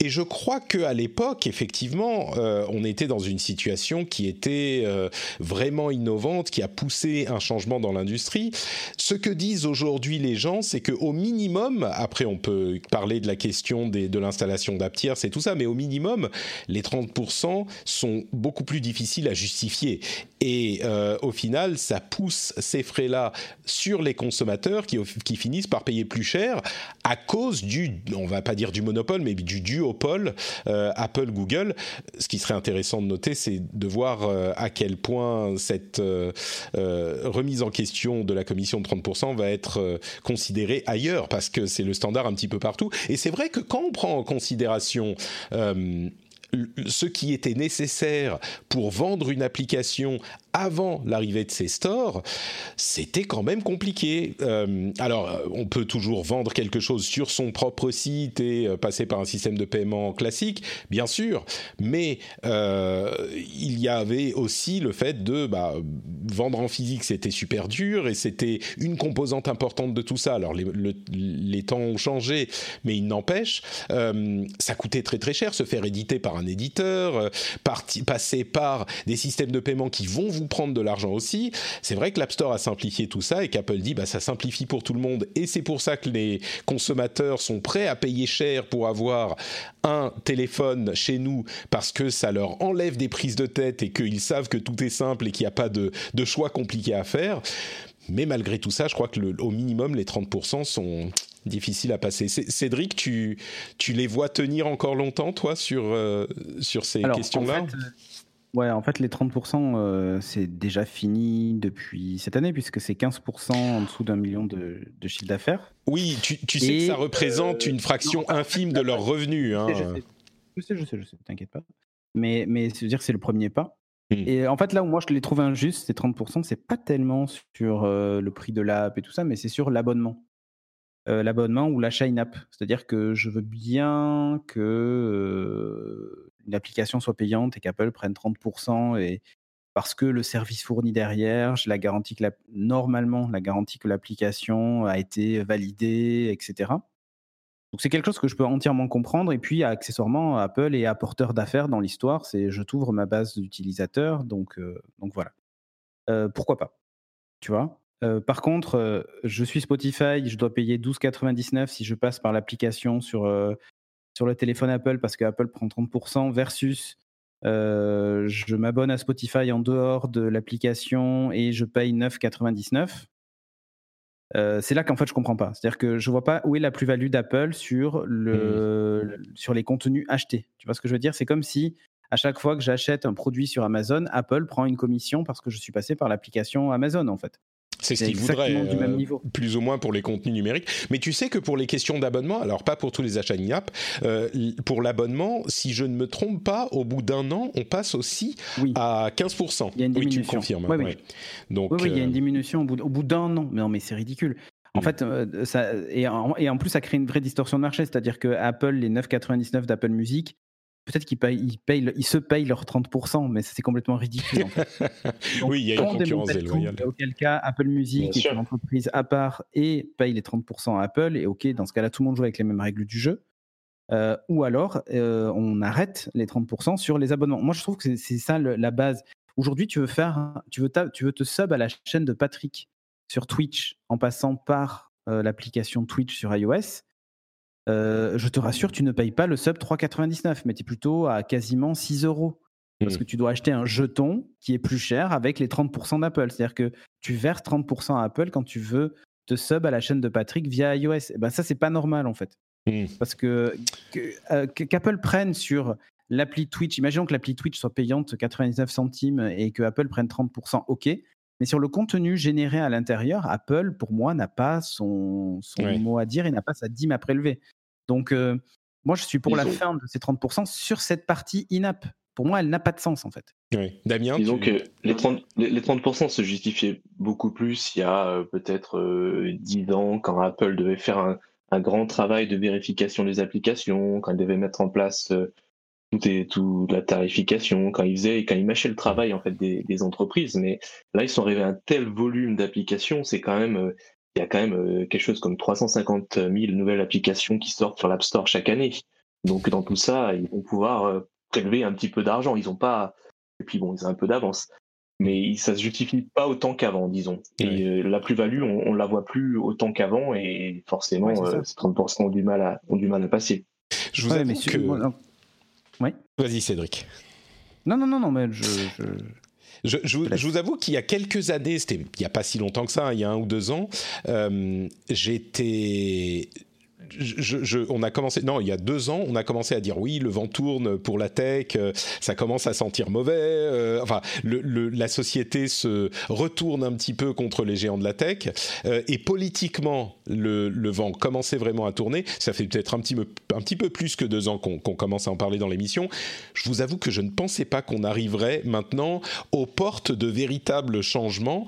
Et je crois que à l'époque, effectivement, on était dans une situation qui était vraiment innovante, qui a poussé un changement dans l'industrie. Ce que disent aujourd'hui les gens, c'est qu'au minimum, après on peut parler de la question de l'installation d'app c'est tout ça, mais au minimum, les 30% sont beaucoup plus difficiles à justifier. Et euh, au final, ça pousse ces frais-là sur les consommateurs qui, finissent par payer plus cher à cause du, on va pas dire du monopole, mais du duopole euh, Apple-Google. Ce qui serait intéressant de noter, c'est de voir euh, à quel point cette remise en question de la commission de 30% va être euh, considéré ailleurs parce que c'est le standard un petit peu partout. Et c'est vrai que quand on prend en considération euh, ce qui était nécessaire pour vendre une application avant l'arrivée de ces stores, c'était quand même compliqué. Euh, alors, euh, on peut toujours vendre quelque chose sur son propre site et euh, passer par un système de paiement classique, bien sûr, mais il y avait aussi le fait de bah, vendre en physique, c'était super dur et c'était une composante importante de tout ça. Alors, les, les temps ont changé, mais il n'empêche, ça coûtait très très cher se faire éditer par un éditeur, passer par des systèmes de paiement qui vont vous prendre de l'argent aussi. C'est vrai que l'App Store a simplifié tout ça et qu'Apple dit bah ça simplifie pour tout le monde et c'est pour ça que les consommateurs sont prêts à payer cher pour avoir un téléphone chez nous parce que ça leur enlève des prises de tête et qu'ils savent que tout est simple et qu'il n'y a pas de, de choix compliqués à faire. Mais malgré tout ça, je crois que le, au minimum, les 30% sont difficiles à passer. Cédric, tu, tu les vois tenir encore longtemps, toi, sur, euh, sur ces questions-là Ouais, en fait, les 30%, euh, c'est déjà fini depuis cette année, puisque c'est 15% en dessous d'un million de, de chiffre d'affaires. Oui, tu, tu sais que ça représente une fraction infime de leurs revenus. Hein. Je, sais, je sais, je sais, t'inquiète pas. Mais, mais cest dire que c'est le premier pas. Hmm. Et en fait, là où moi je les trouve injustes, ces 30%, c'est pas tellement sur euh, le prix de l'app et tout ça, mais c'est sur l'abonnement. Euh, l'abonnement ou l'achat in-app. C'est-à-dire que je veux bien que une application soit payante et qu'Apple prenne 30% et parce que le service fourni derrière, j'ai la garantie que normalement la garantie que l'application a été validée, etc. Donc c'est quelque chose que je peux entièrement comprendre. Et puis accessoirement, Apple est apporteur d'affaires dans l'histoire. C'est je t'ouvre ma base d'utilisateurs, donc euh, donc voilà. Euh, pourquoi pas? Tu vois? Euh, par contre, je suis Spotify, je dois payer 12,99 si je passe par l'application sur sur le téléphone Apple parce que Apple prend 30% versus je m'abonne à Spotify en dehors de l'application et je paye 9,99. C'est là qu'en fait je comprends pas. C'est-à-dire que je vois pas où est la plus-value d'Apple sur le, mmh. sur les contenus achetés. Tu vois ce que je veux dire? C'est comme si à chaque fois que j'achète un produit sur Amazon, Apple prend une commission parce que je suis passé par l'application Amazon en fait. C'est ce qu'ils voudraient, euh, plus ou moins pour les contenus numériques. Mais tu sais que pour les questions d'abonnement, alors pas pour tous les achats in-app, euh, pour l'abonnement, si je ne me trompe pas, au bout d'un an, on passe aussi à 15%. Il y a une diminution. Oui, tu me confirmes. Oui. Donc, oui, il y a une euh, diminution au bout, au bout d'un an. Mais non, mais c'est ridicule. En mm. fait, ça, et, en, et en plus, ça crée une vraie distorsion de marché. C'est-à-dire que Apple, les 9,99 d'Apple Music, peut-être qu'ils payent, ils, se payent leurs 30%, mais c'est complètement ridicule. En fait. *laughs* oui, il y a une concurrence déloyale. Auquel cas, Apple Music est une entreprise à part et paye les 30% à Apple, et ok, dans ce cas-là, tout le monde joue avec les mêmes règles du jeu. Euh, ou alors, euh, on arrête les 30% sur les abonnements. Moi, je trouve que c'est ça la base. Aujourd'hui, tu veux faire, tu veux, tu veux te sub à la chaîne de Patrick sur Twitch en passant par euh, l'application Twitch sur iOS euh, je te rassure, tu ne payes pas le sub 3,99, mais tu es plutôt à quasiment 6 euros. Parce mmh. que tu dois acheter un jeton qui est plus cher avec les 30% d'Apple. C'est-à-dire que tu verses 30% à Apple quand tu veux te sub à la chaîne de Patrick via iOS. Et ben ça, c'est pas normal en fait. Mmh. Parce que euh, qu'Apple prenne sur l'appli Twitch, imaginons que l'appli Twitch soit payante 99 centimes et que Apple prenne 30%, ok. Mais sur le contenu généré à l'intérieur, Apple, pour moi, n'a pas son, mot à dire et n'a pas sa dîme à prélever. Donc, euh, moi, je suis pour la fin de ces 30% sur cette partie in-app. Pour moi, elle n'a pas de sens, en fait. Oui. Damien Disons que les 30%, les 30 se justifiaient beaucoup plus il y a euh, peut-être 10 euh, ans, quand Apple devait faire un, grand travail de vérification des applications, quand il devait mettre en place toute, la tarification, quand ils faisaient, quand ils mâchaient le travail en fait des, entreprises. Mais là, ils sont arrivés à un tel volume d'applications, c'est quand même, euh, il y a quand même euh, quelque chose comme 350 000 nouvelles applications qui sortent sur l'App Store chaque année. Donc dans tout ça, ils vont pouvoir euh, prélever un petit peu d'argent. Ils ont pas, et puis bon, ils ont un peu d'avance. Mais ça se justifie pas autant qu'avant, disons. Et la plus-value, on, on, la voit plus autant qu'avant, et forcément, ces 30% ont du mal à, ont du mal à passer. Je vous ouais, avoue que... Vas-y, Cédric. Non, non, non, non, mais je... Je, vous, avoue qu'il y a quelques années, c'était il n'y a pas si longtemps que ça, hein, il y a un ou deux ans, euh, j'étais on a commencé, non, il y a deux ans, on a commencé à dire oui, le vent tourne pour la tech, euh, ça commence à sentir mauvais. Euh, enfin, la société se retourne un petit peu contre les géants de la tech. Euh, et politiquement, le, vent commençait vraiment à tourner. Ça fait peut-être un petit, peu, un petit peu plus que deux ans qu'on commence à en parler dans l'émission. Je vous avoue que je ne pensais pas qu'on arriverait maintenant aux portes de véritables changements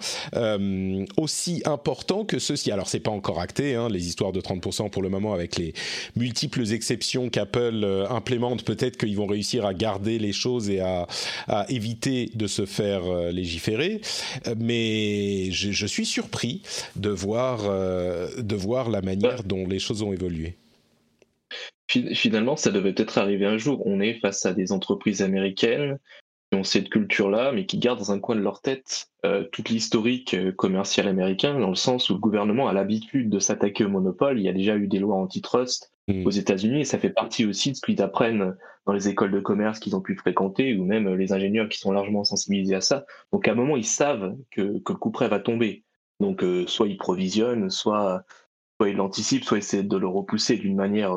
aussi importants que ceux-ci. Alors, c'est pas encore acté, hein, les histoires de 30% pour le moment avec les multiples exceptions qu'Apple euh, implémente, peut-être qu'ils vont réussir à garder les choses et à, éviter de se faire euh, légiférer. Euh, mais je, suis surpris de voir, de voir la manière dont les choses ont évolué. Finalement, ça devait peut-être arriver un jour. On est face à des entreprises américaines ont cette culture-là, mais qui gardent dans un coin de leur tête euh, toute l'historique euh, commercial américain, dans le sens où le gouvernement a l'habitude de s'attaquer au monopole. Il y a déjà eu des lois antitrust mmh. aux États-Unis, et ça fait partie aussi de ce qu'ils apprennent dans les écoles de commerce qu'ils ont pu fréquenter, ou même les ingénieurs qui sont largement sensibilisés à ça. Donc à un moment, ils savent que, que le coup près va tomber. Donc euh, soit ils provisionnent, soit, soit ils l'anticipent, soit ils essaient de le repousser d'une manière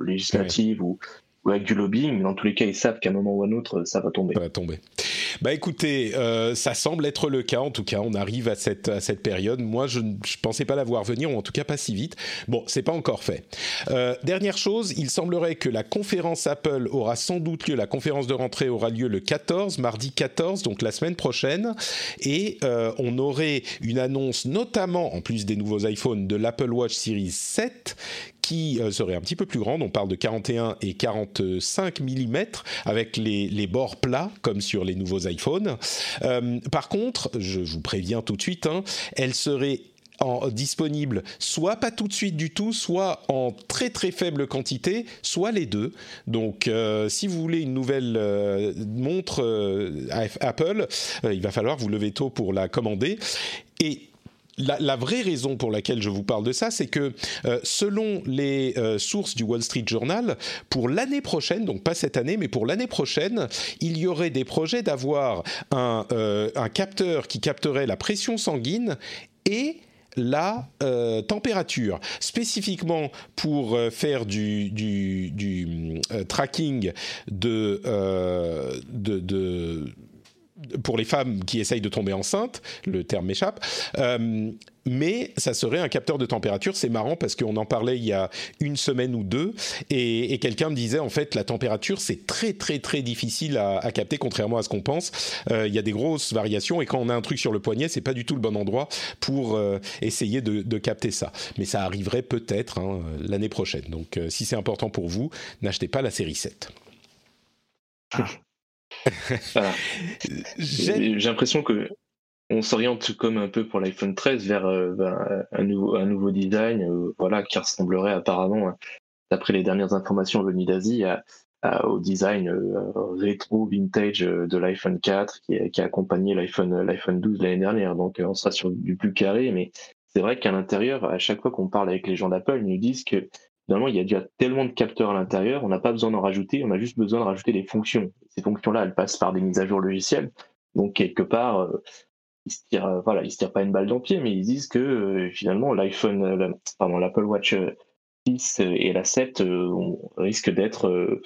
législative ou avec du lobbying, mais dans tous les cas, ils savent qu'à un moment ou à un autre, ça va tomber. Ça va tomber. Bah écoutez, euh, ça semble être le cas. En tout cas, on arrive à cette, période. Moi, je ne pensais pas la voir venir, ou en tout cas pas si vite. Bon, c'est pas encore fait. Euh, dernière chose, il semblerait que la conférence Apple aura sans doute lieu. La conférence de rentrée aura lieu le 14, mardi 14, donc la semaine prochaine, et euh, on aurait une annonce, notamment en plus des nouveaux iPhones, de l'Apple Watch Series 7 euh, serait un petit peu plus grande. On parle de 41 et 45 mm avec les, bords plats comme sur les nouveaux iPhones. Euh, par contre, je vous préviens tout de suite, hein, elle serait disponible soit pas tout de suite du tout, soit en très très faible quantité, soit les deux. Donc euh, si vous voulez une nouvelle montre Apple, il va falloir vous lever tôt pour la commander. Et la, vraie raison pour laquelle je vous parle de ça, c'est que euh, selon les euh, sources du Wall Street Journal, pour l'année prochaine, donc pas cette année, mais pour l'année prochaine, il y aurait des projets d'avoir un, euh, capteur qui capterait la pression sanguine et la température, spécifiquement pour faire du, tracking de, de pour les femmes qui essayent de tomber enceinte, le terme m'échappe, euh, mais ça serait un capteur de température. C'est marrant parce qu'on en parlait il y a une semaine ou deux, et, quelqu'un me disait en fait la température c'est très très très difficile à, capter, contrairement à ce qu'on pense. Euh, il y a des grosses variations, et quand on a un truc sur le poignet, c'est pas du tout le bon endroit pour euh, essayer de, capter ça. Mais ça arriverait peut-être hein, l'année prochaine. Donc si c'est important pour vous, n'achetez pas la série 7. J'ai l'impression que on s'oriente comme un peu pour l'iPhone 13 vers, euh, un, nouveau, design euh, voilà, qui ressemblerait apparemment, d'après les dernières informations venues d'Asie, au design euh, rétro vintage de l'iPhone 4 qui, qui, a accompagné l'iPhone l'iPhone 12 l'année dernière. Donc on sera sur du plus carré, mais c'est vrai qu'à l'intérieur, à chaque fois qu'on parle avec les gens d'Apple, ils nous disent que finalement, il y a déjà tellement de capteurs à l'intérieur, on n'a pas besoin d'en rajouter, on a juste besoin de rajouter des fonctions. Ces fonctions-là, elles passent par des mises à jour logicielles. Donc, quelque part, euh, ils se tirent, euh, voilà, ils se tirent pas une balle dans le pied, mais ils disent que euh, finalement, l'iPhone, pardon, l'Apple Watch 6 et la 7 risquent d'être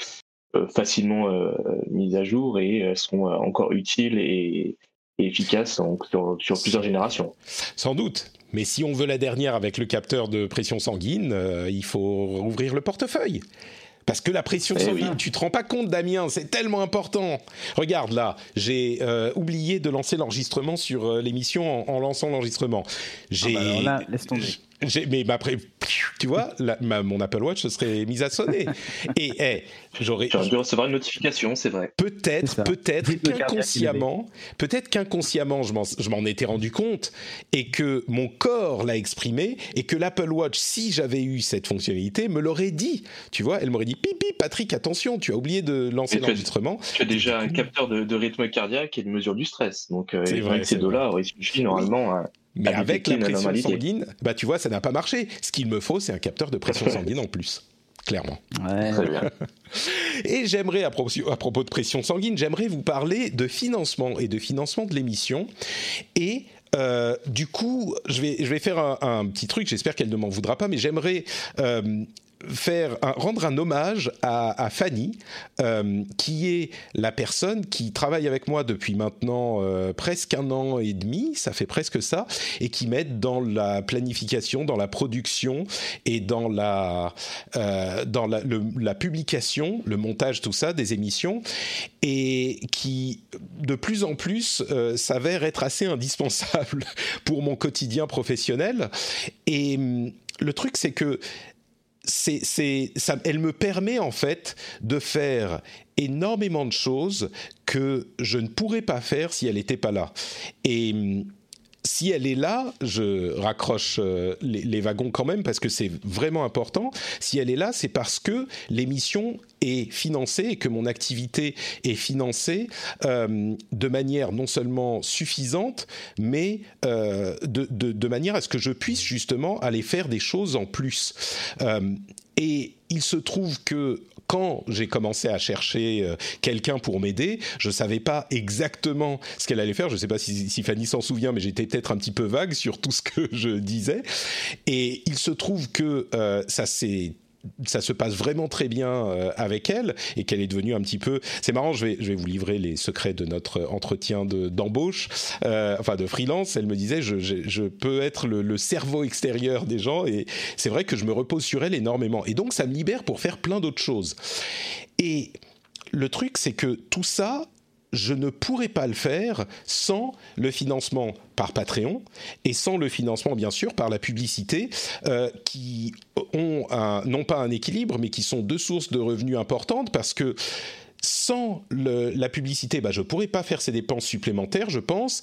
facilement mises à jour et seront encore utiles et, efficaces sur plusieurs générations. Sans doute. Mais si on veut la dernière avec le capteur de pression sanguine, euh, il faut rouvrir le portefeuille. Parce que la pression eh sanguine, tu te rends pas compte, Damien, c'est tellement important. Regarde là, j'ai euh, oublié de lancer l'enregistrement sur euh, l'émission en, lançant l'enregistrement. J'ai. Ah bah laisse tomber mais après, tu vois, mon Apple Watch se serait mise à sonner. *laughs* Et hey, j'aurais. J'aurais dû recevoir une notification, c'est vrai. Peut-être, peut-être qu'inconsciemment, peut-être qu'inconsciemment, je m'en étais rendu compte et que mon corps l'a exprimé et que l'Apple Watch, si j'avais eu cette fonctionnalité, me l'aurait dit. Tu vois, elle m'aurait dit pipi, Patrick, attention, tu as oublié de lancer l'enregistrement. Tu as déjà un capteur de, rythme cardiaque et de mesure du stress. Donc, euh, avec ces deux-là, il suffit normalement. Hein. Mais avec la pression sanguine, bah tu vois, ça n'a pas marché. Ce qu'il me faut, c'est un capteur de pression sanguine en plus clairement. Ouais. *laughs* Et j'aimerais, à, propos de pression sanguine, j'aimerais vous parler de financement et de financement de l'émission. Et euh, du coup, je vais, je vais faire un, petit truc, j'espère qu'elle ne m'en voudra pas, mais j'aimerais euh, faire rendre un hommage à, Fanny, euh, qui est la personne qui travaille avec moi depuis maintenant euh, presque un an et demi, ça fait presque ça, et qui m'aide dans la planification, dans la production et dans la euh, dans la, la, publication, le montage, tout ça des émissions, et qui de plus en plus s'avère être assez indispensable *laughs* pour mon quotidien professionnel. Et hum, le truc, c'est que c'est, ça, elle me permet en fait de faire énormément de choses que je ne pourrais pas faire si elle n'était pas là. Et hum, si elle est là, je raccroche euh, les, wagons quand même parce que c'est vraiment important. Si elle est là, c'est parce que l'émission est financée et que mon activité est financée euh, de manière non seulement suffisante, mais euh, de, manière à ce que je puisse justement aller faire des choses en plus. et il se trouve que quand j'ai commencé à chercher euh, quelqu'un pour m'aider, je ne savais pas exactement ce qu'elle allait faire. Je ne sais pas si, Fanny s'en souvient, mais j'étais peut-être un petit peu vague sur tout ce que je disais. Et il se trouve que euh, ça s'est ça se passe vraiment très bien euh, avec elle et qu'elle est devenue un petit peu. C'est marrant, je vais, je vais vous livrer les secrets de notre entretien d'embauche, euh, enfin de freelance. Elle me disait, je, peux être le, cerveau extérieur des gens et c'est vrai que je me repose sur elle énormément. Et donc ça me libère pour faire plein d'autres choses. Et le truc, c'est que tout ça, je ne pourrais pas le faire sans le financement par Patreon et sans le financement, bien sûr, par la publicité, euh, qui ont non pas un équilibre, mais qui sont deux sources de revenus importantes parce que sans la publicité, bah, je ne pourrais pas faire ces dépenses supplémentaires, je pense.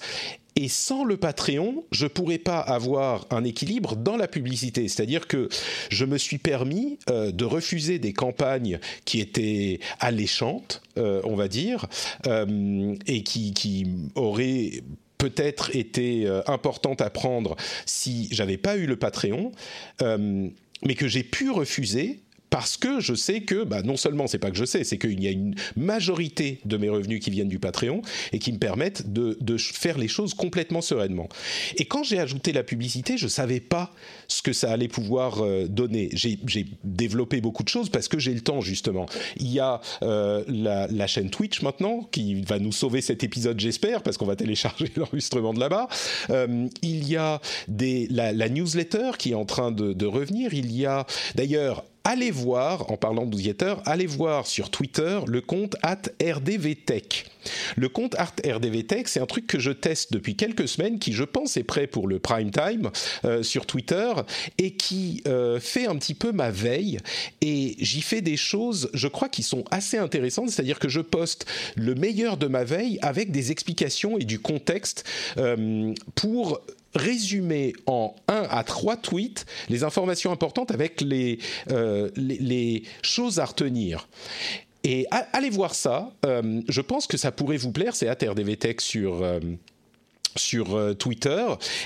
Et sans le Patreon, je ne pourrais pas avoir un équilibre dans la publicité. C'est-à-dire que je me suis permis euh, de refuser des campagnes qui étaient alléchantes, euh, on va dire, euh, et qui, qui auraient peut-être été importante à prendre si j'avais pas eu le Patreon, mais que j'ai pu refuser parce que je sais que, bah, non seulement c'est pas que je sais, c'est qu'il y a une majorité de mes revenus qui viennent du Patreon et qui me permettent de, faire les choses complètement sereinement. Et quand j'ai ajouté la publicité, je savais pas ce que ça allait pouvoir euh, donner. J'ai développé beaucoup de choses parce que j'ai le temps justement. Il y a euh, la, chaîne Twitch maintenant qui va nous sauver cet épisode, j'espère, parce qu'on va télécharger *laughs* l'enregistrement de là-bas. Euh, il y a la, newsletter qui est en train de revenir. Il y a d'ailleurs allez voir, en parlant d'Ousiater, allez voir sur Twitter le compte at rdvtech. Le compte at rdvtech, c'est un truc que je teste depuis quelques semaines, qui je pense est prêt pour le prime time euh, sur Twitter, et qui euh, fait un petit peu ma veille. Et j'y fais des choses, je crois, qui sont assez intéressantes, c'est-à-dire que je poste le meilleur de ma veille avec des explications et du contexte euh, pour résumer en un à trois tweets les informations importantes avec les, euh, les, choses à retenir. Et allez voir ça. Euh, je pense que ça pourrait vous plaire. C'est à Tech sur, euh, sur euh, Twitter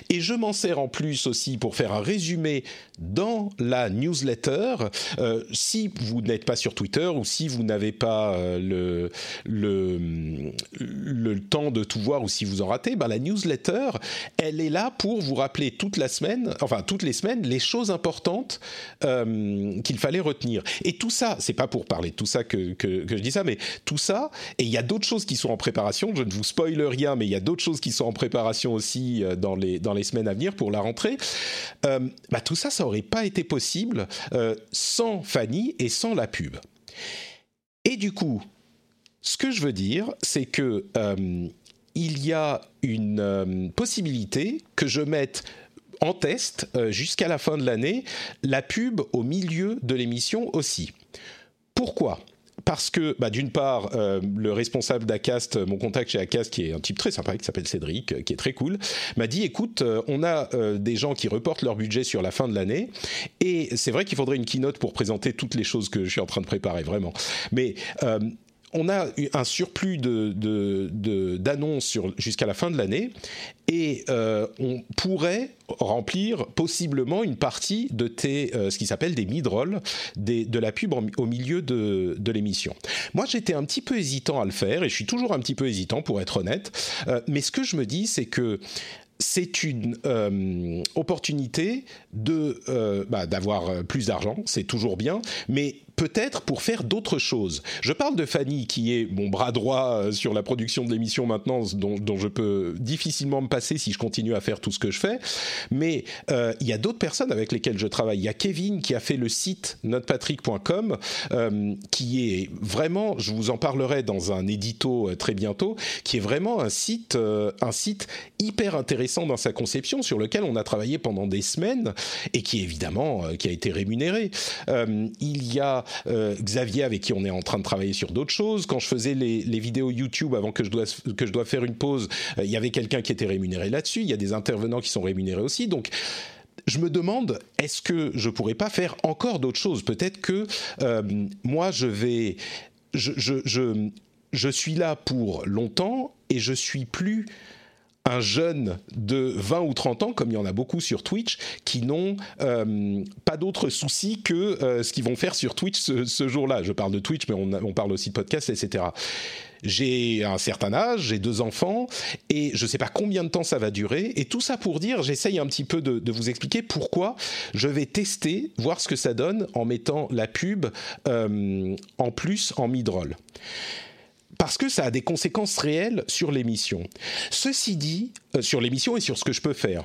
et je m'en sers en plus aussi pour faire un résumé dans la newsletter. Euh, si vous n'êtes pas sur Twitter ou si vous n'avez pas euh, le, le, le, temps de tout voir ou si vous en ratez, ben la newsletter, elle est là pour vous rappeler toute la semaine, enfin toutes les semaines, les choses importantes qu'il fallait retenir. Et tout ça, c'est pas pour parler de tout ça que, que, que je dis ça, mais tout ça, et il y a d'autres choses qui sont en préparation, je ne vous spoil rien, mais il y a d'autres choses qui sont en préparation aussi euh, dans les, dans les semaines à venir pour la rentrée, euh, bah, tout ça, ça n'aurait pas été possible euh, sans Fanny et sans la pub. Et du coup, ce que je veux dire, c'est que il y a une possibilité que je mette en test jusqu'à la fin de l'année la pub au milieu de l'émission aussi. Pourquoi? Parce que, bah, d'une part, euh, le responsable d'Acast, mon contact chez Acast, qui est un type très sympa, qui s'appelle Cédric, euh, qui est très cool, m'a dit, écoute, euh, on a des gens qui reportent leur budget sur la fin de l'année, et c'est vrai qu'il faudrait une keynote pour présenter toutes les choses que je suis en train de préparer, vraiment. Mais on a un surplus d'annonces de, jusqu'à la fin de l'année et euh, on pourrait remplir possiblement une partie de euh, ce qui s'appelle des mid-rolls, de la pub au milieu de, l'émission. Moi, j'étais un petit peu hésitant à le faire et je suis toujours un petit peu hésitant pour être honnête. Euh, mais ce que je me dis, c'est que c'est une opportunité bah, d'avoir plus d'argent, c'est toujours bien, mais peut-être pour faire d'autres choses. Je parle de Fanny, qui est mon bras droit euh, sur la production de l'émission maintenant, dont, je peux difficilement me passer si je continue à faire tout ce que je fais. Mais euh, il y a d'autres personnes avec lesquelles je travaille. Il y a Kevin qui a fait le site notepatrick.com, euh, qui est vraiment, je vous en parlerai dans un édito très bientôt, qui est vraiment un site, un site hyper intéressant dans sa conception, sur lequel on a travaillé pendant des semaines et qui évidemment qui a été rémunéré. il y a euh, Xavier avec qui on est en train de travailler sur d'autres choses. Quand je faisais les, vidéos YouTube avant que je dois, que je faire une pause, euh, il y avait quelqu'un qui était rémunéré là-dessus. Il y a des intervenants qui sont rémunérés aussi. Donc, je me demande, est-ce que je pourrais pas faire encore d'autres choses? Peut-être que euh, moi, je vais, je, je, je, je, suis là pour longtemps et je suis plus un jeune de 20 ou 30 ans, comme il y en a beaucoup sur Twitch, qui n'ont euh, pas d'autre souci que euh, ce qu'ils vont faire sur Twitch ce, jour-là. Je parle de Twitch, mais on, parle aussi de podcast, etc. J'ai un certain âge, j'ai deux enfants, et je ne sais pas combien de temps ça va durer. Et tout ça pour dire, j'essaye un petit peu de, vous expliquer pourquoi je vais tester, voir ce que ça donne en mettant la pub euh, en plus en mid-roll parce que ça a des conséquences réelles sur l'émission. Ceci dit, euh, sur l'émission et sur ce que je peux faire.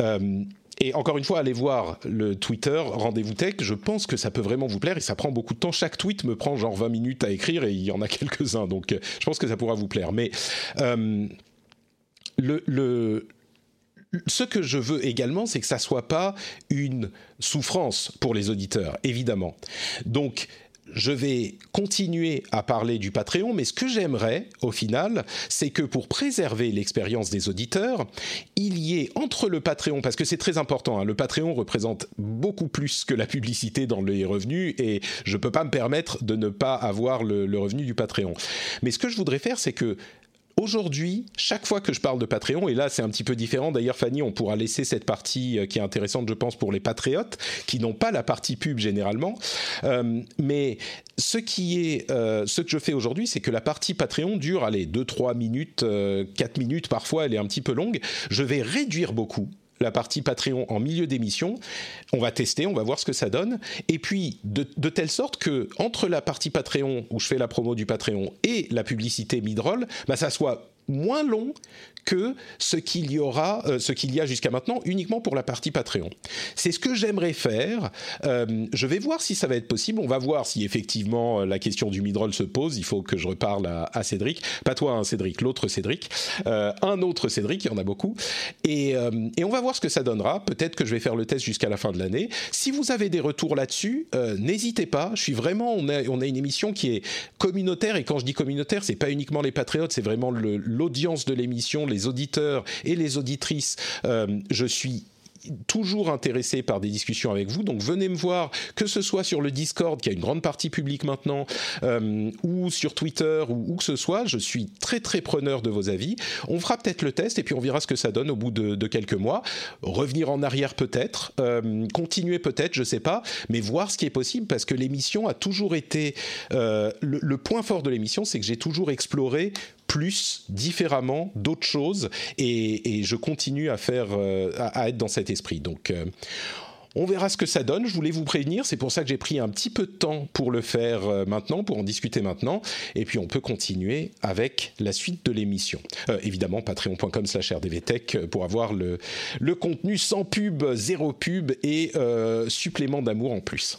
Euh, et encore une fois, allez voir le Twitter Rendez-vous Tech. Je pense que ça peut vraiment vous plaire et ça prend beaucoup de temps. Chaque tweet me prend genre 20 minutes à écrire et il y en a *laughs* quelques-uns. Donc euh, je pense que ça pourra vous plaire. Mais le, ce que je veux également, c'est que ça soit pas une souffrance pour les auditeurs, évidemment. Donc, je vais continuer à parler du Patreon, mais ce que j'aimerais, au final, c'est que pour préserver l'expérience des auditeurs, il y ait entre le Patreon, parce que c'est très important, hein, le Patreon représente beaucoup plus que la publicité dans les revenus, et je ne peux pas me permettre de ne pas avoir le, revenu du Patreon. Mais ce que je voudrais faire, c'est que aujourd'hui, chaque fois que je parle de Patreon, et là c'est un petit peu différent, d'ailleurs Fanny, on pourra laisser cette partie euh, qui est intéressante, je pense, pour les patriotes, qui n'ont pas la partie pub généralement. Euh, mais ce qui est, euh, ce que je fais aujourd'hui, c'est que la partie Patreon dure, allez, 2-3 minutes, 4 minutes parfois, elle est un petit peu longue. Je vais réduire beaucoup la partie Patreon en milieu d'émission. On va tester, on va voir ce que ça donne. Et puis, de, telle sorte que entre la partie Patreon, où je fais la promo du Patreon, et la publicité midroll, bah, ça soit moins long que ce qu'il y aura, euh, ce qu'il y a jusqu'à maintenant, uniquement pour la partie Patreon. C'est ce que j'aimerais faire. Euh, je vais voir si ça va être possible. On va voir si effectivement euh, la question du midroll se pose. Il faut que je reparle à, Cédric, pas toi, hein, Cédric, l'autre Cédric, un autre Cédric, il y en a beaucoup. Et, et, on va voir ce que ça donnera. Peut-être que je vais faire le test jusqu'à la fin de l'année. Si vous avez des retours là-dessus, n'hésitez pas. Je suis vraiment, on a, on a une émission qui est communautaire et quand je dis communautaire, c'est pas uniquement les patriotes, c'est vraiment l'audience de l'émission, les auditeurs et les auditrices, euh, je suis toujours intéressé par des discussions avec vous. Donc venez me voir, que ce soit sur le Discord, qui a une grande partie publique maintenant, euh, ou sur Twitter, ou où que ce soit. Je suis très très preneur de vos avis. On fera peut-être le test et puis on verra ce que ça donne au bout de, quelques mois. Revenir en arrière peut-être, euh, continuer peut-être, je sais pas, mais voir ce qui est possible parce que l'émission a toujours été le, point fort de l'émission, c'est que j'ai toujours exploré plus différemment d'autres choses et, je continue à faire à, être dans cet esprit. Donc euh, on verra ce que ça donne. Je voulais vous prévenir. C'est pour ça que j'ai pris un petit peu de temps pour le faire euh, maintenant, pour en discuter maintenant. Et puis on peut continuer avec la suite de l'émission. Euh, évidemment, patreon.com/slash rdvtech pour avoir le, le contenu sans pub, zéro pub et supplément d'amour en plus.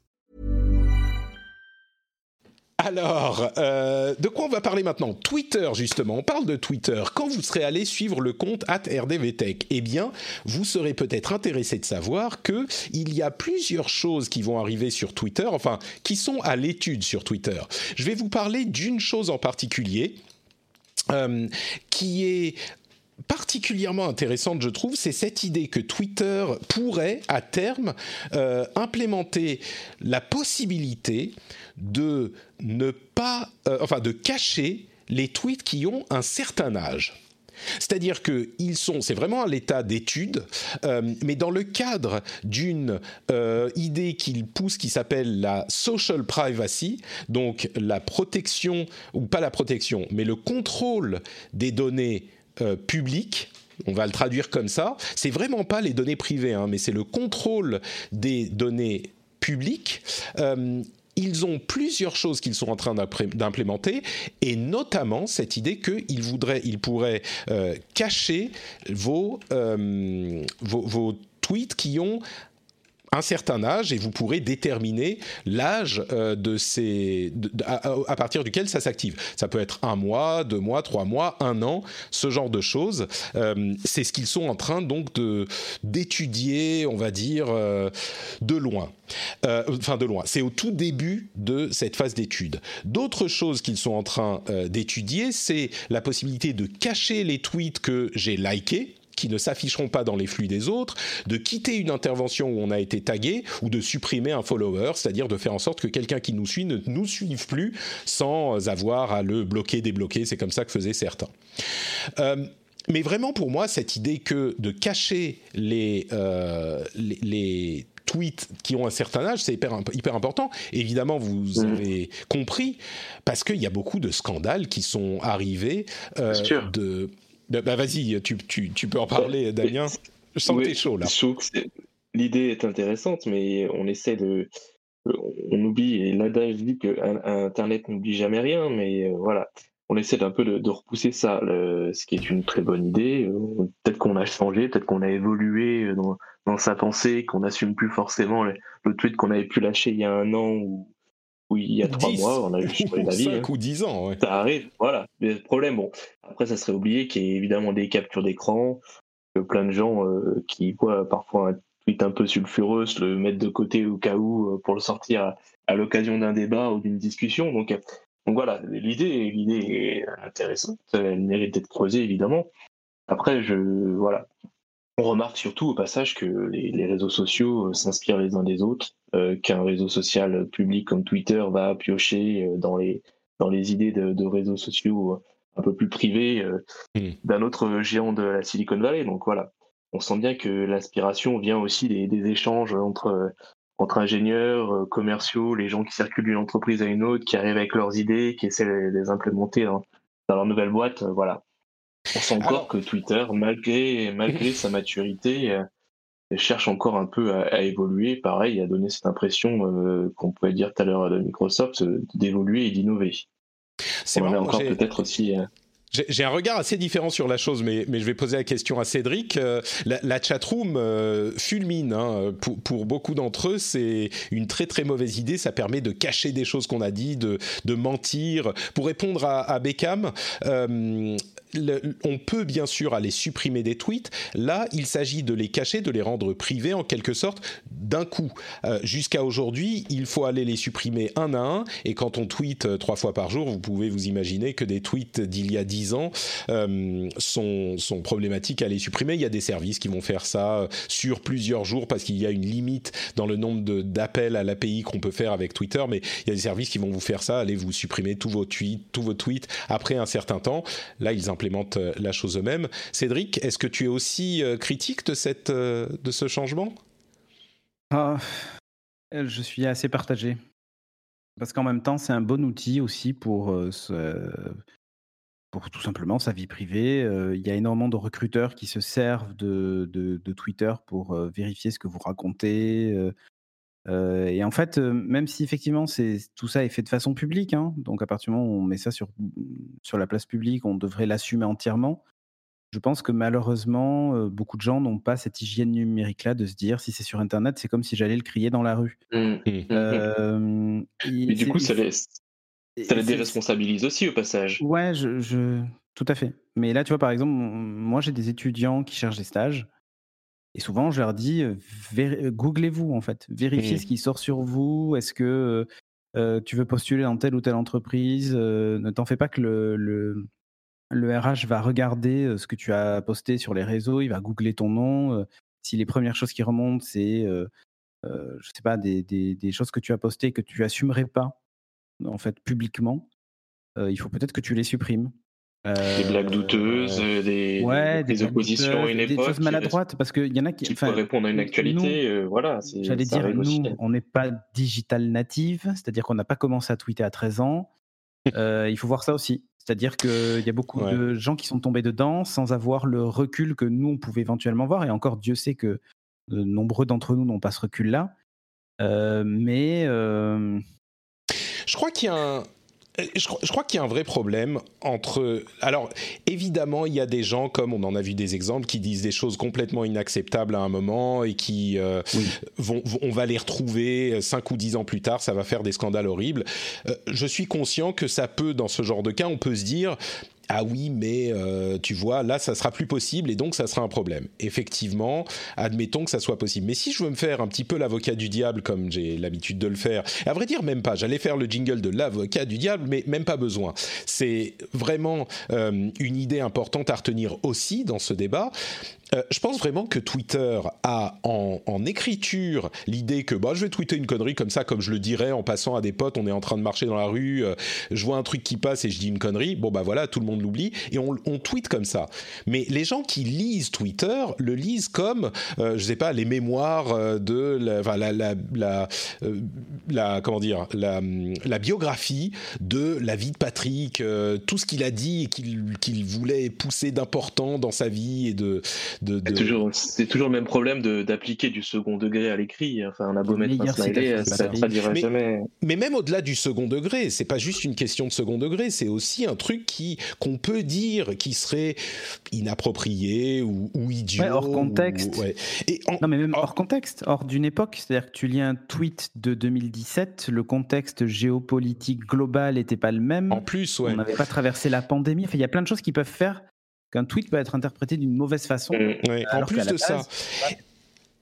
Alors, euh, de quoi on va parler maintenant? Twitter, justement. On parle de Twitter. Quand vous serez allé suivre le compte at RDVTech, eh bien, vous serez peut-être intéressé de savoir que il y a plusieurs choses qui vont arriver sur Twitter, enfin, qui sont à l'étude sur Twitter. Je vais vous parler d'une chose en particulier. Euh, qui est particulièrement intéressante, je trouve, c'est cette idée que Twitter pourrait, à terme, euh, implémenter la possibilité de ne pas, euh, enfin, de cacher les tweets qui ont un certain âge. C'est-à-dire que ils sont, c'est vraiment à l'état d'étude, euh, mais dans le cadre d'une idée qu'ils poussent qui s'appelle la social privacy, donc la protection ou pas la protection, mais le contrôle des données euh, public. On va le traduire comme ça. C'est vraiment pas les données privées, hein, mais c'est le contrôle des données publiques. Euh, ils ont plusieurs choses qu'ils sont en train d'implémenter, et notamment cette idée qu'ils voudraient, ils pourraient euh, cacher vos, vos, vos tweets qui ont un certain âge et vous pourrez déterminer l'âge euh, de ces à, partir duquel ça s'active. Ça peut être un mois, deux mois, trois mois, un an, ce genre de choses. Euh, c'est ce qu'ils sont en train donc d'étudier, on va dire, euh, de loin. enfin de loin. C'est au tout début de cette phase d'étude. D'autres choses qu'ils sont en train d'étudier, c'est la possibilité de cacher les tweets que j'ai likés qui ne s'afficheront pas dans les flux des autres, de quitter une intervention où on a été tagué ou de supprimer un follower, c'est-à-dire de faire en sorte que quelqu'un qui nous suit ne nous suive plus sans avoir à le bloquer, débloquer. C'est comme ça que faisaient certains. Euh, mais vraiment pour moi, cette idée que de cacher les, euh, les, tweets qui ont un certain âge, c'est hyper, hyper important. Évidemment, vous mmh. avez compris, parce qu'il y a beaucoup de scandales qui sont arrivés euh, de bah, bah, vas-y, tu, tu, tu, peux en parler, Damien. Je sens que t'es chaud là. L'idée est intéressante, mais on essaie de. On oublie, et l'adage dit que Internet n'oublie jamais rien, mais euh, voilà, on essaie d'un peu de, repousser ça, ce qui est une très bonne idée. Euh, peut-être qu'on a changé, peut-être qu'on a évolué dans, dans sa pensée, qu'on n'assume plus forcément le, le tweet qu'on avait pu lâcher il y a un an ou, Oui, il y a trois mois, on a eu une avis. 5 ou 10 ans, ouais. Ça arrive, voilà. Mais le problème, bon, après, ça serait oublié qu'il y a évidemment des captures d'écran, que plein de gens euh, qui voient parfois un tweet un peu sulfureux le mettre de côté au cas où euh, pour le sortir à, l'occasion d'un débat ou d'une discussion. Donc, donc voilà, l'idée, l'idée est intéressante, elle mérite d'être creusée évidemment. Après, je voilà, on remarque surtout au passage que les, réseaux sociaux euh, s'inspirent les uns des autres, euh, qu'un réseau social public comme Twitter va piocher euh, dans les, dans les idées de, réseaux sociaux un peu plus privés hmm. d'un autre géant de la Silicon Valley. Donc voilà, on sent bien que l'inspiration vient aussi des, échanges entre, entre ingénieurs, commerciaux, les gens qui circulent d'une entreprise à une autre, qui arrivent avec leurs idées, qui essaient de les implémenter dans, dans leur nouvelle boîte. Voilà. On sent encore que Twitter, malgré, malgré sa maturité, euh, cherche encore un peu à, évoluer. Pareil, a donné cette impression euh, qu'on pouvait dire tout à l'heure de Microsoft euh, d'évoluer et d'innover. C'est encore peut-être aussi. J'ai un regard assez différent sur la chose, mais, mais je vais poser la question à Cédric. Euh, la, la chatroom euh, fulmine. Hein, pour, pour, beaucoup d'entre eux, c'est une très très mauvaise idée. Ça permet de cacher des choses qu'on a dit, de, de mentir. Pour répondre à, à Beckham, euh, on peut bien sûr aller supprimer des tweets. Là, il s'agit de les cacher, de les rendre privés en quelque sorte d'un coup. Euh, jusqu'à aujourd'hui, il faut aller les supprimer un à un. Et quand on tweet euh, trois fois par jour, vous pouvez vous imaginer que des tweets d'il y a dix ans euh, sont, problématiques à les supprimer. Il y a des services qui vont faire ça sur plusieurs jours parce qu'il y a une limite dans le nombre d'appels à l'API qu'on peut faire avec Twitter. Mais il y a des services qui vont vous faire ça. Allez vous supprimer tous vos tweets, tous vos tweets après un certain temps. Là, ils implémentent la chose eux-mêmes. Cédric, est-ce que tu es aussi critique de, cette, de ce changement? Ah, je suis assez partagé. Parce qu'en même temps, c'est un bon outil aussi pour, euh, pour tout simplement sa vie privée. Euh, il y a énormément de recruteurs qui se servent de, de, Twitter pour euh, vérifier ce que vous racontez. Et en fait, même si effectivement c'est, tout ça est fait de façon publique, hein, donc à partir du moment où on met ça sur, sur la place publique, on devrait l'assumer entièrement. Je pense que malheureusement, euh, beaucoup de gens n'ont pas cette hygiène numérique-là de se dire si c'est sur Internet, c'est comme si j'allais le crier dans la rue. Mmh. Mmh. Euh, Mais du coup, ça, laisse, ça les déresponsabilise aussi au passage. Ouais, je, tout à fait. Mais là, tu vois, par exemple, moi, j'ai des étudiants qui cherchent des stages. Et souvent, je leur dis, googlez-vous, en fait. Vérifiez mmh. ce qui sort sur vous. Est-ce que tu veux postuler dans telle ou telle entreprise? Ne t'en fais pas que le le RH va regarder ce que tu as posté sur les réseaux, il va googler ton nom. Si les premières choses qui remontent, c'est, euh, je sais pas, des, choses que tu as postées que tu assumerais pas, en fait, publiquement, il faut peut-être que tu les supprimes. Des blagues douteuses, des, ouais, des, oppositions à une époque. Des choses maladroites, parce qu'il y en a qui. Qui peuvent répondre à une actualité, voilà. J'allais dire, nous, on n'est pas digital native, c'est-à-dire qu'on n'a pas commencé à tweeter à 13 ans. *laughs* il faut voir ça aussi. C'est-à-dire qu'il y a beaucoup de gens qui sont tombés dedans sans avoir le recul que nous, on pouvait éventuellement voir. Et encore, Dieu sait que de nombreux d'entre nous n'ont pas ce recul-là. Euh, mais. Euh, Je crois qu'il y a un euh, je, crois qu'il y a un vrai problème entre. Alors, évidemment, il y a des gens, comme on en a vu des exemples, qui disent des choses complètement inacceptables à un moment et qui euh, vont, On va les retrouver euh, cinq ou dix ans plus tard, ça va faire des scandales horribles. je suis conscient que ça peut, dans ce genre de cas, on peut se dire ah oui, mais euh, tu vois, là, ça sera plus possible et donc ça sera un problème. Effectivement, admettons que ça soit possible. Mais si je veux me faire un petit peu l'avocat du diable, comme j'ai l'habitude de le faire, à vrai dire, même pas, j'allais faire le jingle de l'avocat du diable, mais même pas besoin. C'est vraiment euh, une idée importante à retenir aussi dans ce débat. Euh, je pense vraiment que Twitter a en, écriture l'idée que bah, je vais tweeter une connerie comme ça, comme je le dirais en passant à des potes, on est en train de marcher dans la rue, euh, je vois un truc qui passe et je dis une connerie, bon bah voilà, tout le monde l'oublie, et on, on, tweet comme ça. Mais les gens qui lisent Twitter le lisent comme, euh, je sais pas, les mémoires de la, la, la, la, la comment dire, la, biographie de la vie de Patrick, tout ce qu'il a dit et qu'il voulait pousser d'important dans sa vie et de de, C'est toujours, c'est toujours le même problème de- d'appliquer du second degré à l'écrit. Enfin, on a beau mettre un smiley, pas ça ça. ne traduira Mais- jamais. Mais même au-delà du second degré, c'est pas juste une question de second degré, c'est aussi un truc qui qu'on peut dire qui serait inapproprié ou, ou idiot. Ouais, hors ou- contexte. ouais. Et en- Non, mais même hors- hors contexte, hors d'une époque. C'est-à-dire que tu lis un tweet de 2017, le contexte géopolitique global n'était pas le même. en plus, ouais. On n'avait pas traversé la pandémie. Enfin, il y a plein de choses qui peuvent faire qu'un tweet peut être interprété d'une mauvaise façon. Mm. Ouais, en plus de ça.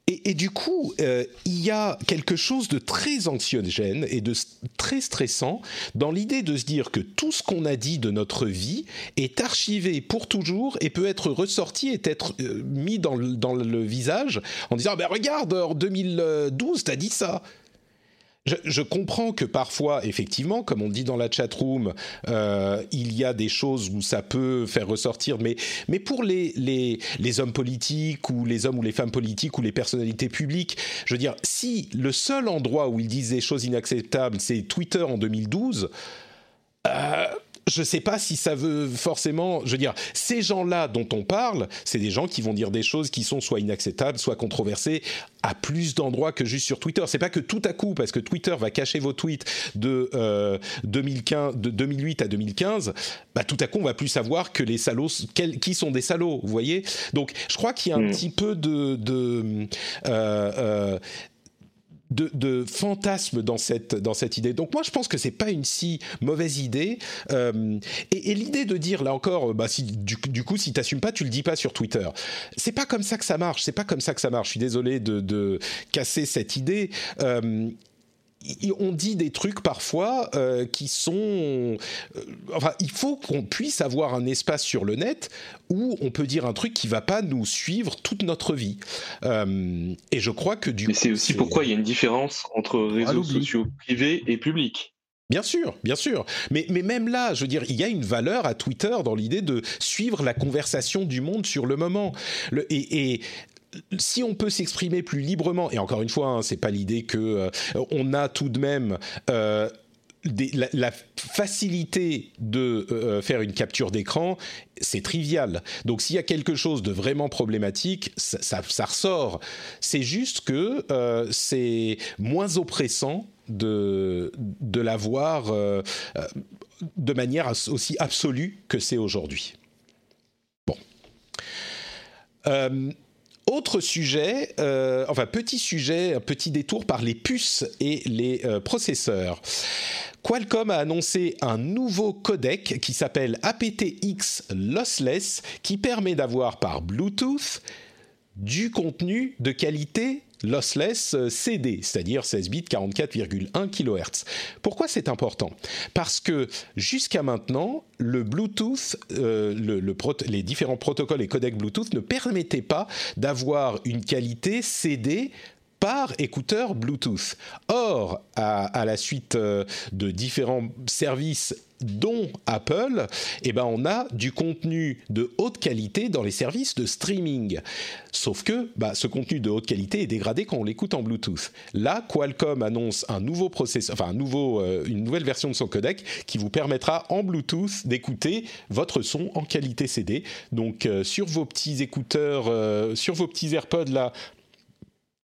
Et, et du coup, euh, il y a quelque chose de très anxiogène et de très stressant dans l'idée de se dire que tout ce qu'on a dit de notre vie est archivé pour toujours et peut être ressorti et être euh, mis dans le, dans le visage en disant ben regarde en 2012 t'as dit ça. Je, comprends que parfois, effectivement, comme on dit dans la chatroom, euh, il y a des choses où ça peut faire ressortir, mais, mais pour les, les, les hommes politiques ou les hommes ou les femmes politiques ou les personnalités publiques, je veux dire, si le seul endroit où ils disent des choses inacceptables, c'est Twitter en 2012, euh, je ne sais pas si ça veut forcément. Je veux dire, ces gens-là dont on parle, c'est des gens qui vont dire des choses qui sont soit inacceptables, soit controversées à plus d'endroits que juste sur Twitter. C'est pas que tout à coup, parce que Twitter va cacher vos tweets de, euh, 2015, de 2008 à 2015, bah, tout à coup, on va plus savoir que les salauds, qui sont des salauds, vous voyez? Donc, je crois qu'il y a un Mm. petit peu de. de euh, euh, de, de fantasme dans cette, dans cette idée. Donc moi, je pense que c'est pas une si mauvaise idée. Euh, et et l'idée de dire, là encore, bah, si, du, coup, si t'assumes pas, tu le dis pas sur Twitter. C'est pas comme ça que ça marche. C'est pas comme ça que ça marche. Je suis désolé de, de casser cette idée. Euh, on dit des trucs parfois euh, qui sont... euh, enfin, il faut qu'on puisse avoir un espace sur le net où on peut dire un truc qui va pas nous suivre toute notre vie. Euh, et je crois que du Mais c'est aussi pourquoi il y a une différence entre réseaux l'oubli. sociaux privés et publics. Bien sûr, bien sûr. Mais, mais même là, je veux dire, il y a une valeur à Twitter dans l'idée de suivre la conversation du monde sur le moment. Le, et, et si on peut s'exprimer plus librement, et encore une fois, hein, c'est pas l'idée que euh, on a tout de même euh, la, facilité de euh, faire une capture d'écran, c'est trivial. Donc s'il y a quelque chose de vraiment problématique, ça, ressort. C'est juste que c'est moins oppressant de, de l'avoir de manière aussi absolue que c'est aujourd'hui. Bon. Autre sujet, euh, enfin petit sujet, petit détour par les puces et les euh, processeurs. Qualcomm a annoncé un nouveau codec qui s'appelle aptX Lossless qui permet d'avoir par Bluetooth du contenu de qualité lossless euh, CD, c'est-à-dire 16 bits 44,1 kHz. Pourquoi c'est important? Parce que jusqu'à maintenant, le Bluetooth, euh, les différents protocoles et codecs Bluetooth ne permettaient pas d'avoir une qualité CD par écouteur Bluetooth. Or, à, à la suite euh, de différents services dont Apple, eh ben on a du contenu de haute qualité dans les services de streaming. Sauf que bah, ce contenu de haute qualité est dégradé quand on l'écoute en Bluetooth. Là, Qualcomm annonce un nouveau processeur, une nouvelle version de son codec qui vous permettra en Bluetooth d'écouter votre son en qualité CD. Donc euh, sur vos petits écouteurs, euh, sur vos petits AirPods là,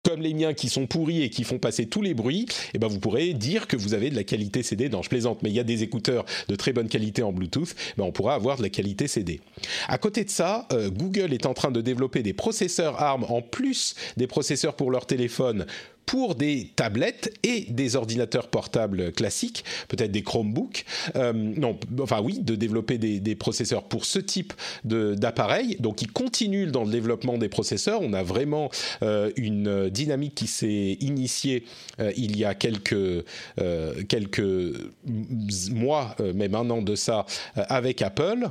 comme les miens qui sont pourris et qui font passer tous les bruits, eh ben vous pourrez dire que vous avez de la qualité CD. Non, je plaisante, mais il y a des écouteurs de très bonne qualité en Bluetooth, ben on pourra avoir de la qualité CD. À côté de ça, euh, Google est en train de développer des processeurs ARM en plus des processeurs pour leur téléphone pour des tablettes et des ordinateurs portables classiques, peut-être des Chromebooks. Euh, non, enfin oui, de développer des, des processeurs pour ce type d'appareil. Donc, ils continuent dans le développement des processeurs. On a vraiment euh, une dynamique qui s'est initiée euh, il y a quelques euh, quelques mois, euh, même un an de ça, euh, avec Apple.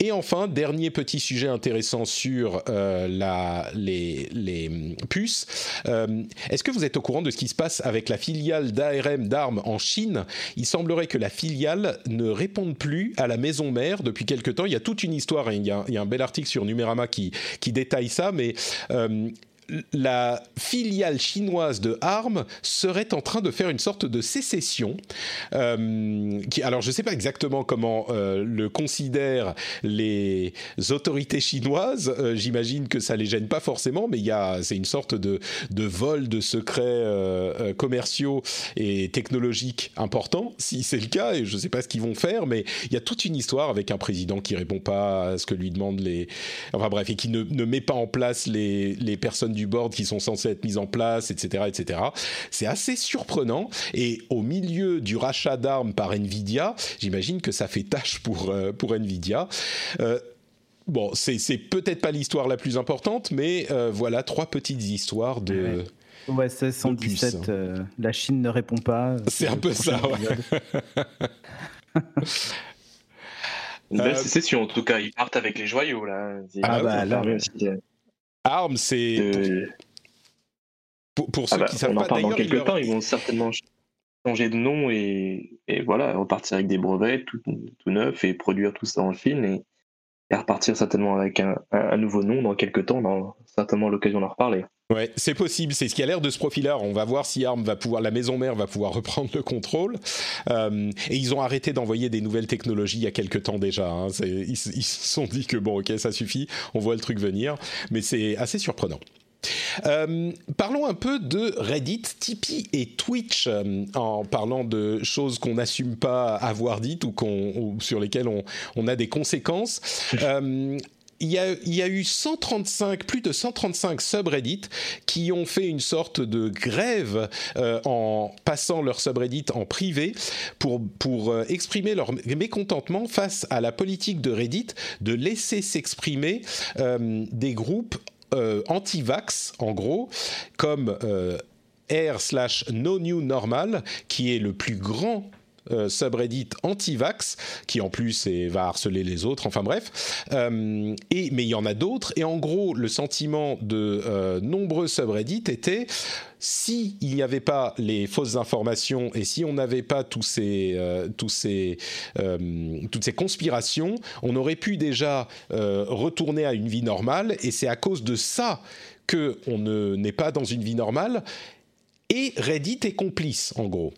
Et enfin, dernier petit sujet intéressant sur la, les, les puces. Est-ce que vous êtes au courant de ce qui se passe avec la filiale d'ARM d'ARM en Chine Il semblerait que la filiale ne réponde plus à la maison mère depuis quelque temps. Il y a toute une histoire, hein. il, y a, il y a un bel article sur Numérama qui, qui détaille ça, mais... euh, la filiale chinoise de ARM serait en train de faire une sorte de sécession. Euh, alors, je ne sais pas exactement comment euh, le considèrent les autorités chinoises. Euh, j'imagine que ça les gêne pas forcément, mais c'est une sorte de, de vol de secrets commerciaux et technologiques importants, si c'est le cas. Et je ne sais pas ce qu'ils vont faire, mais il y a toute une histoire avec un président qui répond pas à ce que lui demandent les, enfin bref, et qui ne, ne met pas en place les, les personnes du board qui sont censées être mises en place, etc., etc. C'est assez surprenant. Et au milieu du rachat d'armes par Nvidia, j'imagine que ça fait tâche pour euh, pour Nvidia. Euh, bon, c'est c'est peut-être pas l'histoire la plus importante, mais euh, voilà trois petites histoires de. Ouais. 117, la Chine ne répond pas. *laughs* C'est un peu ça, ouais. Une belle en tout cas. Ils partent avec les joyaux, là. Ah, bah, là, ARM, c'est. Euh, pour, pour ceux ah bah, qui savent on en pas, parle dans quelques il leur- temps, ils vont certainement ch- changer de nom et, et voilà, repartir avec des brevets tout, tout neufs et produire tout ça en Chine et, et repartir certainement avec un, un- un nouveau nom dans quelques temps, on aura certainement l'occasion d'en reparler. Ouais, c'est possible, c'est ce qui a l'air de se profiler. On va voir si ARM va pouvoir, la maison mère va pouvoir *laughs* reprendre le contrôle. Euh, et ils ont arrêté d'envoyer des nouvelles technologies il y a quelques temps déjà. hein. Ils, se sont dit que bon, ok, ça suffit, on voit le truc venir, mais c'est assez surprenant. Euh, parlons un peu de Reddit, Tipeee et Twitch euh, en parlant de choses qu'on n'assume pas avoir dites ou, qu'on, sur lesquelles on, on a des conséquences. *laughs* Euh, il y, a, eu 135, plus de 135 subreddits qui ont fait une sorte de grève euh, en passant leur subreddit en privé pour, euh, exprimer leur mécontentement face à la politique de Reddit de laisser s'exprimer euh, des groupes anti-vax, en gros, comme r slash no new normal, qui est le plus grand euh, subreddit anti-vax, qui en plus va harceler les autres, enfin bref. Euh, et, mais il y en a d'autres, et en gros, le sentiment de euh, nombreux subreddits était si il n'y avait pas les fausses informations et si on n'avait pas tous ces, euh, ces, euh, toutes ces conspirations, on aurait pu déjà retourner à une vie normale. Et c'est à cause de ça que on ne n'est pas dans une vie normale. Et Reddit est complice, en gros.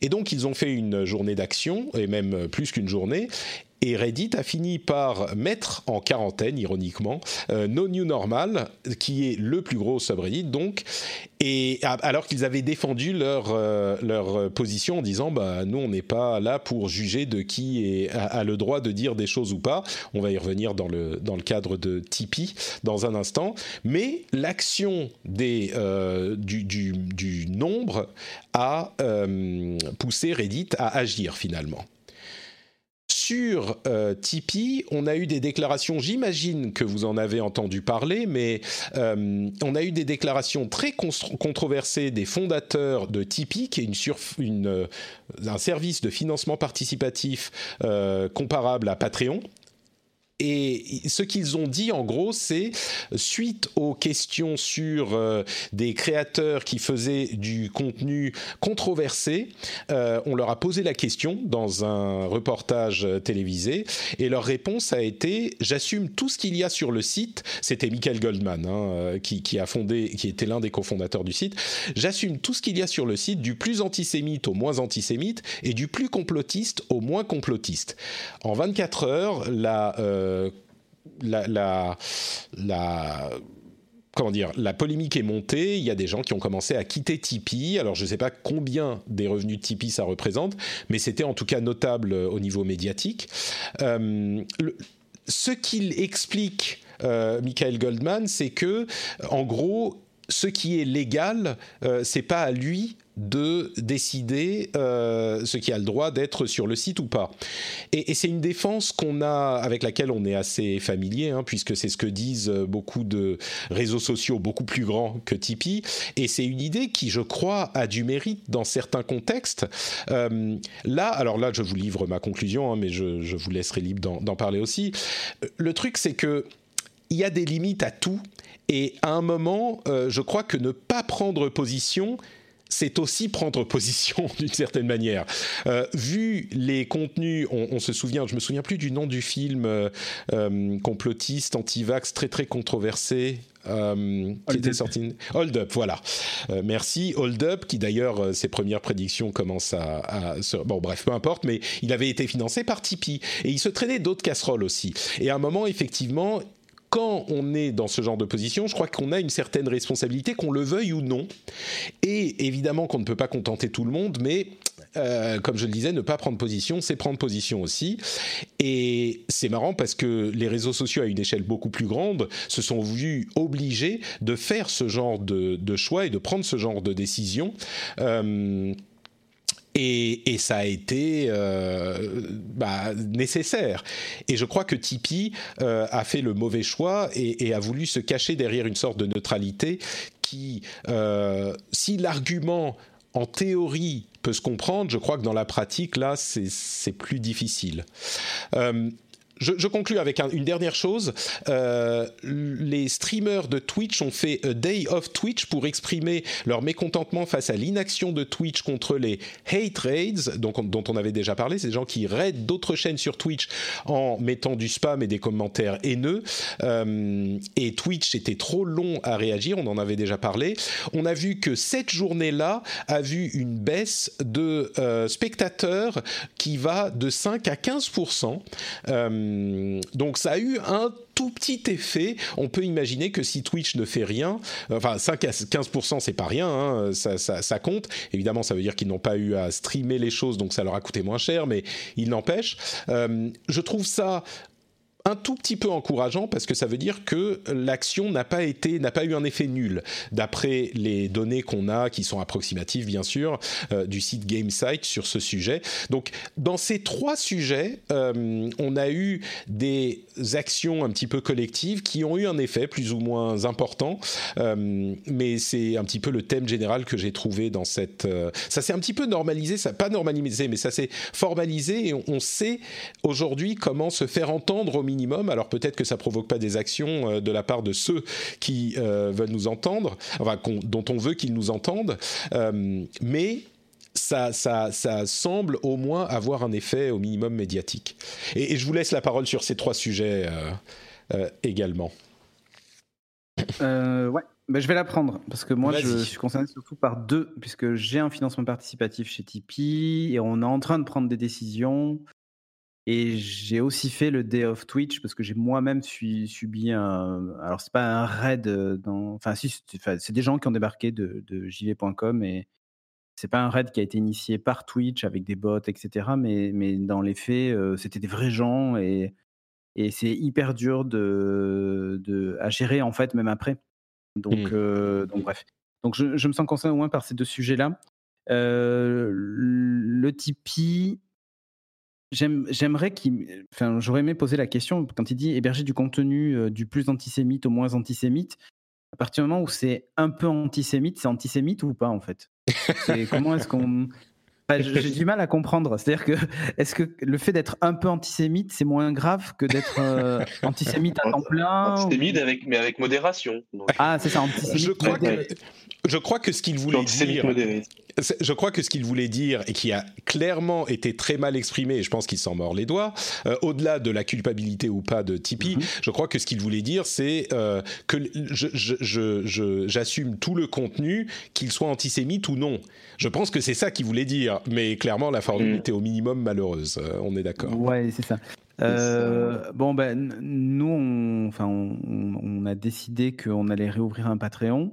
Et donc, ils ont fait une journée d'action, et même plus qu'une journée. Et Reddit a fini par mettre en quarantaine, ironiquement, euh, No New Normal, qui est le plus gros subreddit, donc, et alors qu'ils avaient défendu leur, euh, leur position en disant, bah, nous, on n'est pas là pour juger de qui a, le droit de dire des choses ou pas. On va y revenir dans le, dans le cadre de Tipeee dans un instant. Mais l'action euh, du, du, du nombre a euh, poussé Reddit à agir finalement. Sur euh, Tipeee, on a eu des déclarations, j'imagine que vous en avez entendu parler, mais euh, on a eu des déclarations très controversées des fondateurs de Tipeee, qui est euh, un service de financement participatif comparable à Patreon. Et ce qu'ils ont dit en gros, c'est suite aux questions sur euh, des créateurs qui faisaient du contenu controversé, euh, on leur a posé la question dans un reportage euh, télévisé et leur réponse a été j'assume tout ce qu'il y a sur le site. C'était Michael Goldman hein, qui, a fondé, qui était l'un des cofondateurs du site. J'assume tout ce qu'il y a sur le site, du plus antisémite au moins antisémite et du plus complotiste au moins complotiste. En 24 heures, la la, la, la- comment dire, la polémique est montée. Il y a des gens qui ont commencé à quitter Tipeee. Alors, je ne sais pas combien des revenus de Tipeee ça représente, mais c'était en tout cas notable euh, au niveau médiatique. Euh, ce qu'il explique, euh, Michael Goldman, c'est que, en gros, ce qui est légal, euh, c'est pas à lui de décider euh, ce qui a le droit d'être sur le site ou pas. Et, c'est une défense qu'on a, avec laquelle on est assez familier, hein, puisque c'est ce que disent beaucoup de réseaux sociaux beaucoup plus grands que Tipeee. Et c'est une idée qui, je crois, a du mérite dans certains contextes. Euh, là, alors là, je vous livre ma conclusion, hein, mais je, vous laisserai libre d'en parler aussi. Le truc, c'est que il y a des limites à tout. Et à un moment, euh, je crois que ne pas prendre position, c'est aussi prendre position *laughs* d'une certaine manière. Euh, vu les contenus, on, on se souvient, je me souviens plus du nom du film euh, euh, complotiste, anti-vax, très très controversé. qui était sorti. Hold Up, voilà. merci. Hold Up, qui d'ailleurs, ses premières prédictions commencent à, à, Bon, bref, peu importe, mais il avait été financé par Tipeee. Et il se traînait d'autres casseroles aussi. Et à un moment, effectivement, quand on est dans ce genre de position, je crois qu'on a une certaine responsabilité, qu'on le veuille ou non. Et évidemment qu'on ne peut pas contenter tout le monde, mais euh, comme je le disais, ne pas prendre position, c'est prendre position aussi. Et c'est marrant parce que les réseaux sociaux à une échelle beaucoup plus grande se sont vus obligés de faire ce genre de, choix et de prendre ce genre de décision. Euh, et, ça a été euh, bah, nécessaire. Et je crois que Tipeee euh, a fait le mauvais choix et, a voulu se cacher derrière une sorte de neutralité qui, euh, si l'argument en théorie peut se comprendre, je crois que dans la pratique, là, c'est plus difficile je, je, conclue avec une dernière chose. Euh, les streamers de Twitch ont fait a Day of Twitch pour exprimer leur mécontentement face à l'inaction de Twitch contre les hate raids, dont on avait déjà parlé. Des gens qui raident d'autres chaînes sur Twitch en mettant du spam et des commentaires haineux. Euh, et Twitch était trop long à réagir, on en avait déjà parlé. On a vu que cette journée-là a vu une baisse de euh, spectateurs qui va de 5 à 15 euh, donc ça a eu un tout petit effet. On peut imaginer que si Twitch ne fait rien, enfin 5 à 15% c'est pas rien, hein, ça, compte. Évidemment, ça veut dire qu'ils n'ont pas eu à streamer les choses, donc ça leur a coûté moins cher, mais il n'empêche. Euh, je trouve ça un tout petit peu encourageant parce que ça veut dire que l'action n'a pas été n'a pas eu un effet nul d'après les données qu'on a qui sont approximatives bien sûr euh, du site GameSite sur ce sujet. Donc dans ces trois sujets, euh, on a eu des actions un petit peu collectives qui ont eu un effet plus ou moins important, euh, mais c'est un petit peu le thème général que j'ai trouvé dans cette. ça s'est un petit peu normalisé, ça pas normalisé, mais ça s'est formalisé et on, on sait aujourd'hui comment se faire entendre au minimum. Alors peut-être que ça provoque pas des actions euh, de la part de ceux qui euh, veulent nous entendre, enfin dont on veut qu'ils nous entendent, euh, mais ça, ça, ça, semble au moins avoir un effet au minimum médiatique. Et, je vous laisse la parole sur ces trois sujets également. ouais, ben, je vais la prendre parce que moi je suis concerné surtout par deux, puisque j'ai un financement participatif chez Tipeee et on est en train de prendre des décisions et j'ai aussi fait le Day of Twitch parce que j'ai moi-même subi un. Alors, c'est pas un raid dans. Enfin, si, c'est des gens qui ont débarqué de, de jv.com et c'est pas un raid qui a été initié par Twitch avec des bots, etc. Mais, mais dans les faits, c'était des vrais gens et, et c'est hyper dur de, de, à gérer en fait, même après. Donc, mmh. donc bref. Donc, je, je, me sens concerné au moins par ces deux sujets-là. le Tipeee J'aimerais qu'il. Enfin, j'aurais aimé poser la question quand il dit héberger du contenu euh, du plus antisémite au moins antisémite. À partir du moment où c'est un peu antisémite, c'est antisémite ou pas en fait? Comment est-ce qu'on. *laughs* J'ai du mal à comprendre. C'est-à-dire que, est-ce que le fait d'être un peu antisémite, c'est moins grave que d'être euh, antisémite à temps plein Antisémite, avec, mais avec modération. Ah, c'est ça, antisémite. Je crois, que, je crois que ce qu'il voulait dire. Je crois que ce qu'il voulait dire, et qui a clairement été très mal exprimé, et je pense qu'il s'en mord les doigts, euh, au-delà de la culpabilité ou pas de Tipeee, mhm. je crois que ce qu'il voulait dire, c'est euh, que j'assume tout le contenu, qu'il soit antisémite ou non. Je pense que c'est ça qu'il voulait dire, mais clairement, la formule mm. était au minimum malheureuse, euh, on est d'accord. Ouais, c'est ça. bon, ben, nous, on, enfin, on, a décidé qu'on allait réouvrir un Patreon.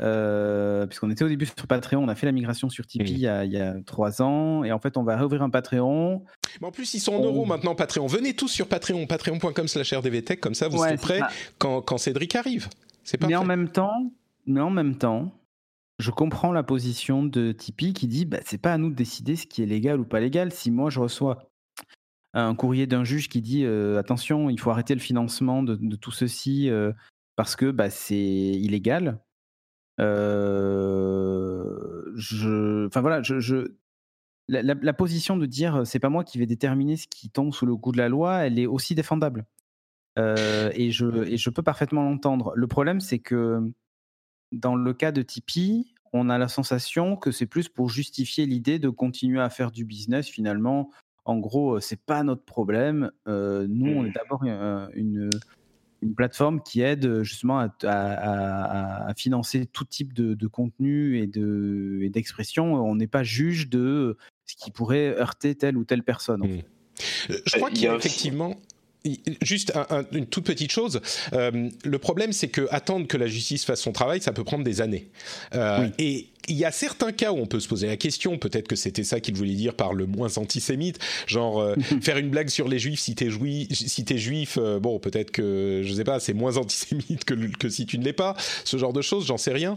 Euh, puisqu'on était au début sur Patreon, on a fait la migration sur Tipeee il, y a, trois ans, et en fait on va réouvrir un Patreon. Mais en plus ils sont en euros maintenant Patreon. Venez tous sur Patreon, patreon.com/slash rdvtech, comme ça vous serez prêts quand, quand, Cédric arrive. C'est Mais en même temps, mais en même temps, je comprends la position de Tipeee qui dit bah, c'est pas à nous de décider ce qui est légal ou pas légal. Si moi je reçois un courrier d'un juge qui dit euh, attention, il faut arrêter le financement de, tout ceci euh, parce que bah, c'est illégal je, enfin voilà, la, position de dire c'est pas moi qui vais déterminer ce qui tombe sous le coup de la loi, elle est aussi défendable. et je peux parfaitement l'entendre. Le problème, c'est que dans le cas de Tipeee, on a la sensation que c'est plus pour justifier l'idée de continuer à faire du business. Finalement, en gros, c'est pas notre problème. nous, on est mmh. d'abord une, une plateforme qui aide justement à, financer tout type de, contenu et de d'expression. On n'est pas juge de ce qui pourrait heurter telle ou telle personne. Mmh. Euh, je crois qu'il y a effectivement Juste une toute petite chose. Euh, le problème, c'est que attendre que la justice fasse son travail, ça peut prendre des années. Euh, et il y a certains cas où on peut se poser la question. Peut-être que c'était ça qu'il voulait dire par le moins antisémite, genre euh, *laughs* faire une blague sur les juifs si t'es juif. Si es juif, bon, peut-être que je sais pas, c'est moins antisémite que, que si tu ne l'es pas. Ce genre de choses, j'en sais rien.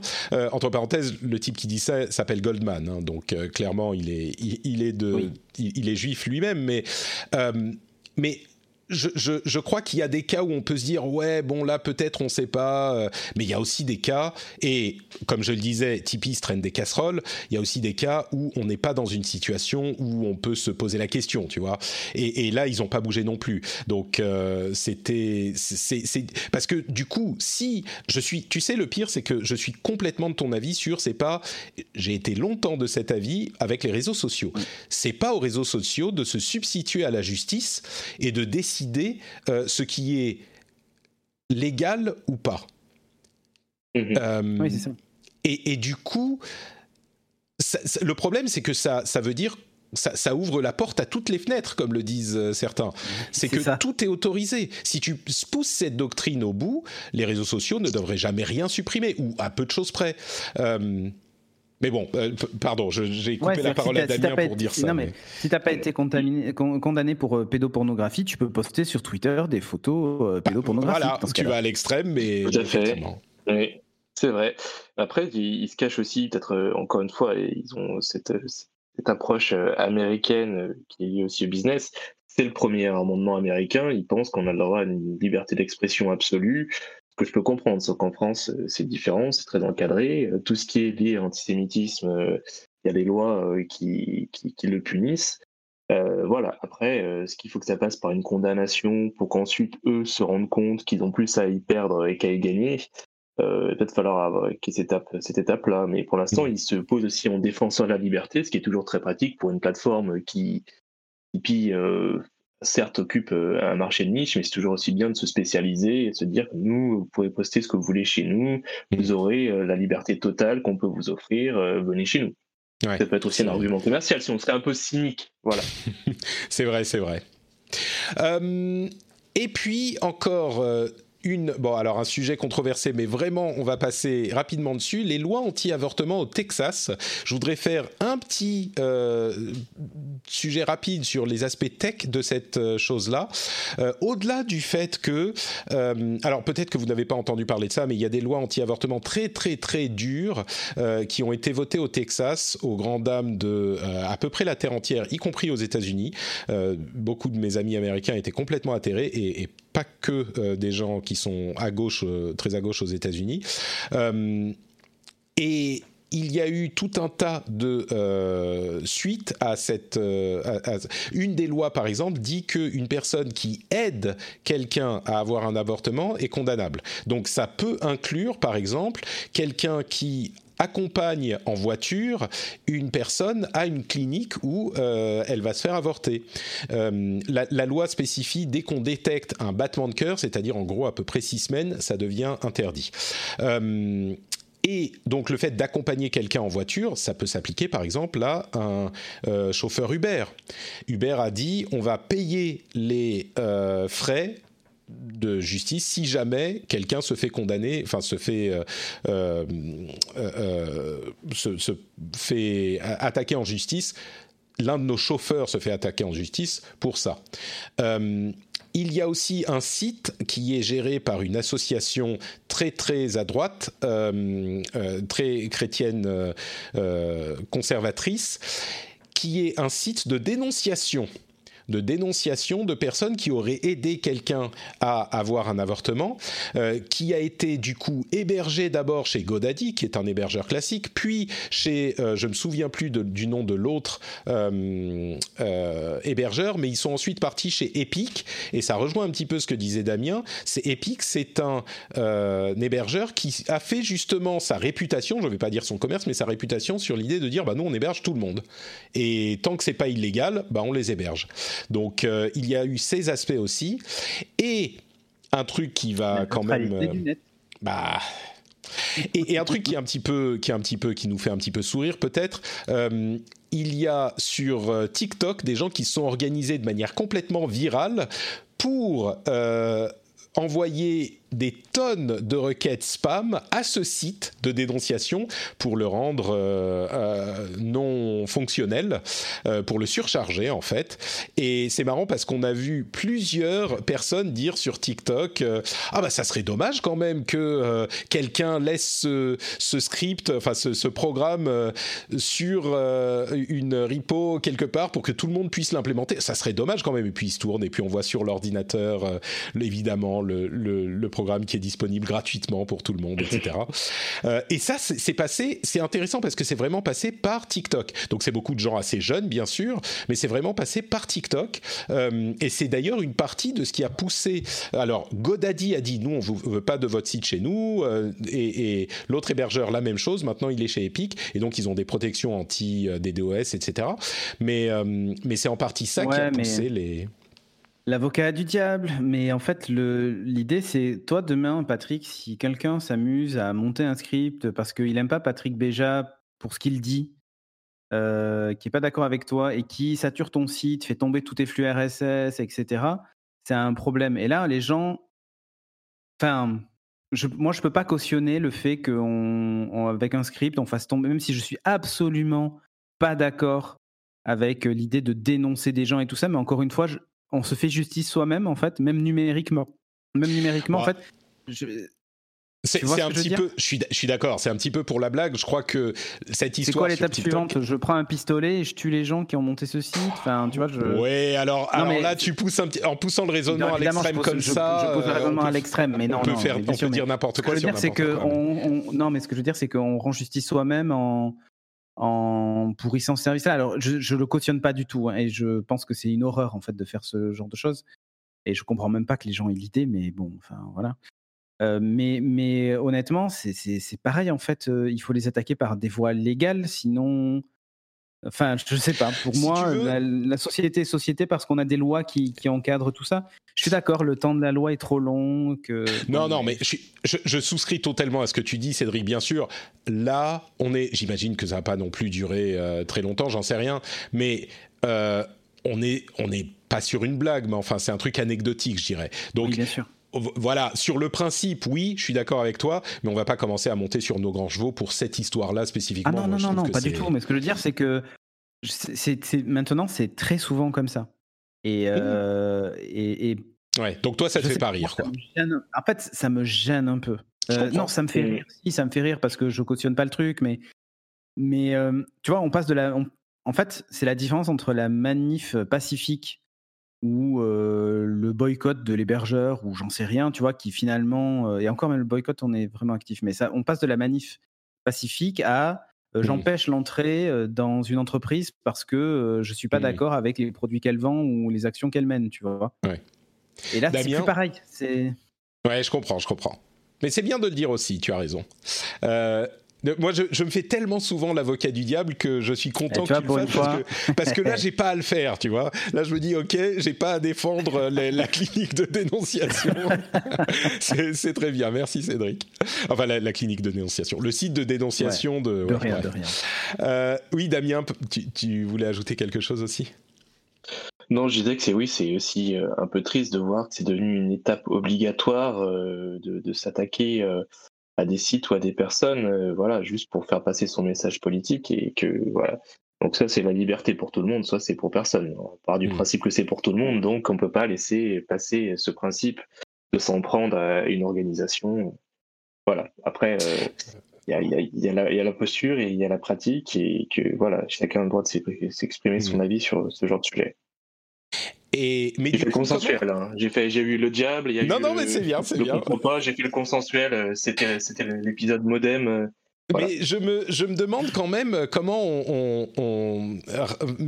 entre parenthèses, le type qui dit ça s'appelle Goldman, hein, donc clairement, il est, il, est de, il, est juif lui-même, mais mais je, je, crois qu'il y a des cas où on peut se dire ouais bon là peut-être on sait pas euh, mais il y a aussi des cas et comme je le disais Tipeee se traîne des casseroles il y a aussi des cas où on n'est pas dans une situation où on peut se poser la question tu vois. Et, et là ils n'ont pas bougé non plus. Donc euh, c'était c'est parce que du coup si je suis tu sais le pire c'est que je suis complètement de ton avis sur c'est pas j'ai été longtemps de cet avis avec les réseaux sociaux. C'est pas aux réseaux sociaux de se substituer à la justice et de décider décider euh, ce qui est légal ou pas. Mhm. Euh, oui, c'est ça. Et, du coup, le problème, c'est que ça, ça veut dire ça, ça, ouvre la porte à toutes les fenêtres, comme le disent euh, certains. C'est que tout est autorisé. Si tu pousses cette doctrine au bout, les réseaux sociaux ne devraient jamais rien supprimer, ou à peu de choses près. Mais bon, euh, pardon, j'ai coupé la parole à Damien pour dire ça. Non, mais, si t'as pas été condamné pour euh, pédopornographie, tu peux poster sur Twitter des photos euh, pédopornographiques. Voilà, tu vas à l'extrême, mais. Tout à fait. Oui, c'est vrai. Après, ils, se cachent aussi, peut-être, encore une fois, ils ont cette, cette approche américaine qui est liée aussi au business. C'est le premier amendement américain. Ils pensent qu'on a le droit à une liberté d'expression absolue que je peux comprendre, sauf qu'en France, euh, c'est différent, c'est très encadré. Euh, tout ce qui est lié à l'antisémitisme, euh, il y a des lois qui, qui, le punissent. voilà. Après, ce qu'il faut que ça passe par une condamnation pour qu'ensuite eux se rendent compte qu'ils ont plus à y perdre et qu'à y gagner. peut-être falloir avoir cette cette étape-là. Mais pour l'instant, ils se posent aussi en défenseur de la liberté, ce qui est toujours très pratique pour une plateforme qui, qui pille certes occupe euh, un marché de niche, mais c'est toujours aussi bien de se spécialiser et de se dire que nous, vous pouvez poster ce que vous voulez chez nous, vous mm. aurez euh, la liberté totale qu'on peut vous offrir, euh, venez chez nous. Ça peut être aussi un argument commercial si on serait un peu cynique. Voilà. *laughs* *laughs* c'est vrai, c'est vrai. et puis encore bon, alors un sujet controversé, mais vraiment, on va passer rapidement dessus. Les lois anti-avortement au Texas. Je voudrais faire un petit euh, sujet rapide sur les aspects tech de cette euh, chose-là. Euh, au-delà du fait que, alors peut-être que vous n'avez pas entendu parler de ça, mais il y a des lois anti-avortement très très très dures qui ont été votées au Texas, aux grandes dames de à peu près la terre entière, y compris aux États-Unis. beaucoup de mes amis américains étaient complètement atterrés et, et pas que des gens qui sont à gauche, euh, très à gauche aux États-Unis. Euh, et il y a eu tout un tas de euh, suites à cette. une des lois, par exemple, dit qu'une personne qui aide quelqu'un à avoir un avortement est condamnable. Donc ça peut inclure, par exemple, quelqu'un qui accompagne en voiture une personne à une clinique où euh, elle va se faire avorter. Euh, la, loi spécifie dès qu'on détecte un battement de cœur, c'est-à-dire en gros à peu près six semaines, ça devient interdit. Euh, et donc le fait d'accompagner quelqu'un en voiture, ça peut s'appliquer par exemple à un chauffeur Uber. Uber a dit on va payer les frais de justice si jamais quelqu'un se fait condamner, enfin se fait euh, euh, euh, se, fait attaquer en justice. L'un de nos chauffeurs se fait attaquer en justice pour ça. il y a aussi un site qui est géré par une association très très à droite, très chrétienne conservatrice, qui est un site de dénonciation de dénonciation de personnes qui auraient aidé quelqu'un à avoir un avortement, euh, qui a été du coup hébergé d'abord chez Godaddy, qui est un hébergeur classique, puis chez, euh, je me souviens plus du nom de l'autre euh, hébergeur, mais ils sont ensuite partis chez Epic, et ça rejoint un petit peu ce que disait Damien. C'est Epic, c'est un, hébergeur qui a fait justement sa réputation, je ne vais pas dire son commerce, mais sa réputation sur l'idée de dire, bah nous on héberge tout le monde, et tant que c'est pas illégal, bah on les héberge. Donc euh, il y a eu ces aspects aussi. Et un truc qui va quand même. Bah. Et, un truc qui est un petit peu, qui est un petit peu, qui nous fait un petit peu sourire peut-être. il y a sur TikTok des gens qui sont organisés de manière complètement virale pour envoyer des tonnes de requêtes spam à ce site de dénonciation pour le rendre euh, euh, non fonctionnel, euh, pour le surcharger en fait. Et c'est marrant parce qu'on a vu plusieurs personnes dire sur TikTok ah bah ça serait dommage quand même que quelqu'un laisse ce, script, enfin ce, programme sur une repo quelque part pour que tout le monde puisse l'implémenter. Ça serait dommage quand même. Et puis il se tourne et puis on voit sur l'ordinateur évidemment le, le, le programme qui est disponible gratuitement pour tout le monde, etc. *laughs* Euh, et ça, c'est passé, c'est intéressant parce que c'est vraiment passé par TikTok. Donc c'est beaucoup de gens assez jeunes, bien sûr, mais c'est vraiment passé par TikTok. Euh, et c'est d'ailleurs une partie de ce qui a poussé. Alors Godaddy a dit nous, on ne veut pas de votre site chez nous, euh, et, l'autre hébergeur la même chose. Maintenant, il est chez Epic, et donc ils ont des protections anti DDoS, etc. Mais mais c'est en partie ça qui a poussé les L'avocat du diable, mais en fait, l'idée, c'est toi demain, Patrick, si quelqu'un s'amuse à monter un script parce qu'il n'aime pas Patrick Béja pour ce qu'il dit, euh, qui n'est pas d'accord avec toi et qui sature ton site, fait tomber tous tes flux RSS, etc., c'est un problème. Et là, les gens. Enfin, moi, je ne peux pas cautionner le fait qu'avec un script, on fasse tomber, même si je suis absolument pas d'accord avec l'idée de dénoncer des gens et tout ça, mais encore une fois, je, on se fait justice soi-même, en fait, même numériquement. Même numériquement, en fait. C'est un petit peu, je suis, je suis d'accord, c'est un petit peu pour la blague. Je crois que cette histoire. C'est quoi l'étape suivante? Je prends un pistolet et je tue les gens qui ont monté ce site. Enfin, tu vois, je. Ouais, alors, alors là, tu pousses un petit, en poussant le raisonnement à l'extrême comme ça. Je, pose le euh, raisonnement à l'extrême, mais non. On peut faire, on peut dire n'importe quoi. Ce que je veux dire, c'est que on, non, mais ce que je veux dire, c'est qu'on rend justice soi-même en en pourrissant ce service-là. Alors, je, je le cautionne pas du tout, hein, et je pense que c'est une horreur en fait de faire ce genre de choses. Et je comprends même pas que les gens aient l'idée, mais bon, enfin voilà. Euh, mais, mais honnêtement, c'est pareil en fait. Euh, il faut les attaquer par des voies légales, sinon Enfin, je sais pas. Pour moi, la, société est société parce qu'on a des lois qui, encadrent tout ça. Je suis d'accord, le temps de la loi est trop long. Que... Non, non, mais je, souscris totalement à ce que tu dis, Cédric. Bien sûr, là, on est. J'imagine que ça va pas non plus durer euh, très longtemps, j'en sais rien. Mais euh, on est, on n'est pas sur une blague, mais enfin, c'est un truc anecdotique, je dirais. Donc, bien sûr voilà, sur le principe, oui, je suis d'accord avec toi, mais on va pas commencer à monter sur nos grands chevaux pour cette histoire-là spécifiquement. Ah non, non, non, non, pas du tout. Mais ce que je veux dire, c'est que maintenant, c'est très souvent comme ça. Et, euh, et, ouais, donc toi, ça te fait pas rire, quoi. En fait, ça me gêne un peu. Euh, non, ça me fait rire. Si, ça me fait rire parce que je cautionne pas le truc, mais, mais euh, tu vois, on passe de la. en fait, c'est la différence entre la manif pacifique ou le boycott de l'hébergeur ou j'en sais rien, tu vois, qui finalement et encore même le boycott, on est vraiment actif, mais ça, on passe de la manif pacifique à mmh. j'empêche l'entrée dans une entreprise parce que je suis pas mmh. d'accord avec les produits qu'elle vend ou les actions qu'elle mène, tu vois. Et là, c'est plus pareil. Ouais, je comprends, je comprends. Mais c'est bien de le dire aussi, tu as raison. Moi, je, me fais tellement souvent l'avocat du diable que je suis content que tu le fasses parce que, là, *laughs* j'ai pas à le faire, tu vois. Là, je me dis, ok, j'ai pas à défendre la clinique de dénonciation. *laughs* c'est très bien, merci Cédric. Enfin, la, clinique de dénonciation, le site de dénonciation de. De rien, de rien. Euh, oui, Damien, tu, voulais ajouter quelque chose aussi? Non, je disais que c'est oui, c'est aussi euh, un peu triste de voir que c'est devenu une étape obligatoire euh, de, de s'attaquer à des sites ou à des personnes, euh, voilà, juste pour faire passer son message politique et que voilà. Donc ça, c'est la liberté pour tout le monde, soit c'est pour personne. On part du mmh. principe que c'est pour tout le monde, donc on peut pas laisser passer ce principe de s'en prendre à une organisation. Voilà. Après, il y, a, la posture et il y a la pratique et que voilà, chacun a le droit de s'exprimer son mmh. avis sur ce genre de sujet. Et, mais j'ai fait le consensuel. Hein. J'ai fait, j'ai eu le diable. Il y a non, non, mais c'est bien, c'est bien. pas. J'ai fait le consensuel. Euh, c'était, c'était l'épisode modem. Euh, mais je me, je me demande quand même comment on, on,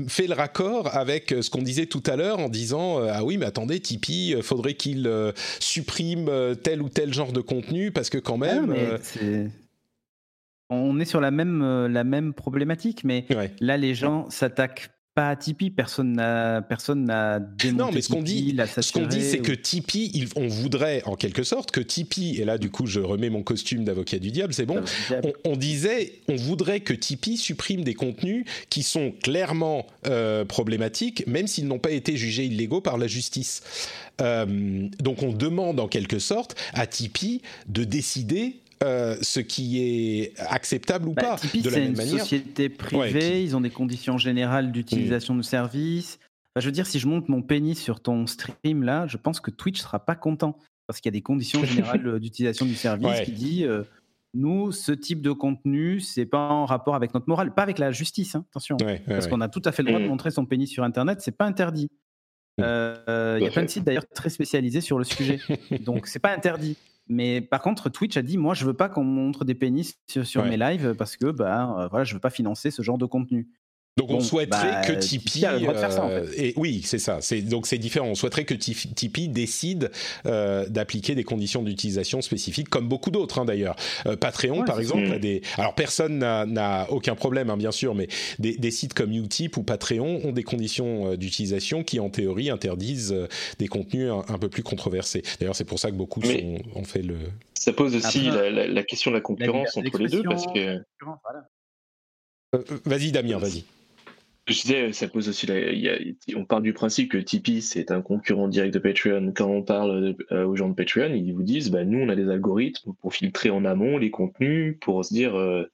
fait le raccord avec ce qu'on disait tout à l'heure en disant euh, ah oui mais attendez Tipeee faudrait qu'il supprime tel ou tel genre de contenu parce que quand ah, même on est sur la même la même problématique mais là les gens s'attaquent pas à Tipeee. Personne n'a, personne n'a démonté Non, mais ce qu'on dit, ce qu'on dit, c'est ou- que Tipeee, il- on voudrait en quelque sorte que Tipeee, et là du coup je remets mon costume d'avocat du diable, c'est bon, on, on disait, on voudrait que Tipeee supprime des contenus qui sont clairement euh, problématiques, même s'ils n'ont pas été jugés illégaux par la justice. Euh, donc on demande en quelque sorte à Tipeee de décider euh, ce qui est acceptable ou Bah, pas. Tipeee, de la c'est même une manière. société privée, Ouais, qui- ils ont des conditions générales d'utilisation Mm. de services. Enfin, je veux dire, si je monte mon pénis sur ton stream là, je pense que Twitch sera pas content parce qu'il y a des conditions *laughs* générales euh, d'utilisation du service Ouais. qui dit euh, nous, ce type de contenu, c'est pas en rapport avec notre morale, pas avec la justice, hein, attention. Ouais, ouais, Parce ouais. qu'on a tout à fait le droit de Mm. montrer son pénis sur Internet, c'est pas interdit. Mm. Euh, Il y a plein de sites d'ailleurs très spécialisés sur le sujet, *laughs* donc c'est pas interdit. Mais par contre, Twitch a dit moi je veux pas qu'on montre des pénis sur, sur Ouais. mes lives parce que bah euh, voilà je veux pas financer ce genre de contenu. Donc on souhaiterait bah, que Tipeee Tipeee, a le droit de faire ça, en et oui c'est ça, c'est donc c'est différent. On souhaiterait que Tipeee décide euh, d'appliquer des conditions d'utilisation spécifiques, comme beaucoup d'autres hein, d'ailleurs. Euh, Patreon Ouais, par exemple a des, alors personne n'a- aucun problème hein, bien sûr, mais des, des sites comme Utip ou Patreon ont des conditions euh, d'utilisation qui en théorie interdisent des contenus un, un peu plus controversés. D'ailleurs c'est pour ça que beaucoup sont, ont fait le. Ça pose aussi Après, la, la- la question de la concurrence entre les deux parce que Voilà. Euh, vas-y Damien, vas-y. Je disais, ça pose aussi la, on part du principe que Tipeee c'est un concurrent direct de Patreon. Quand on parle euh, aux gens de Patreon, ils vous disent bah nous on a des algorithmes pour filtrer en amont les contenus pour se dire euh,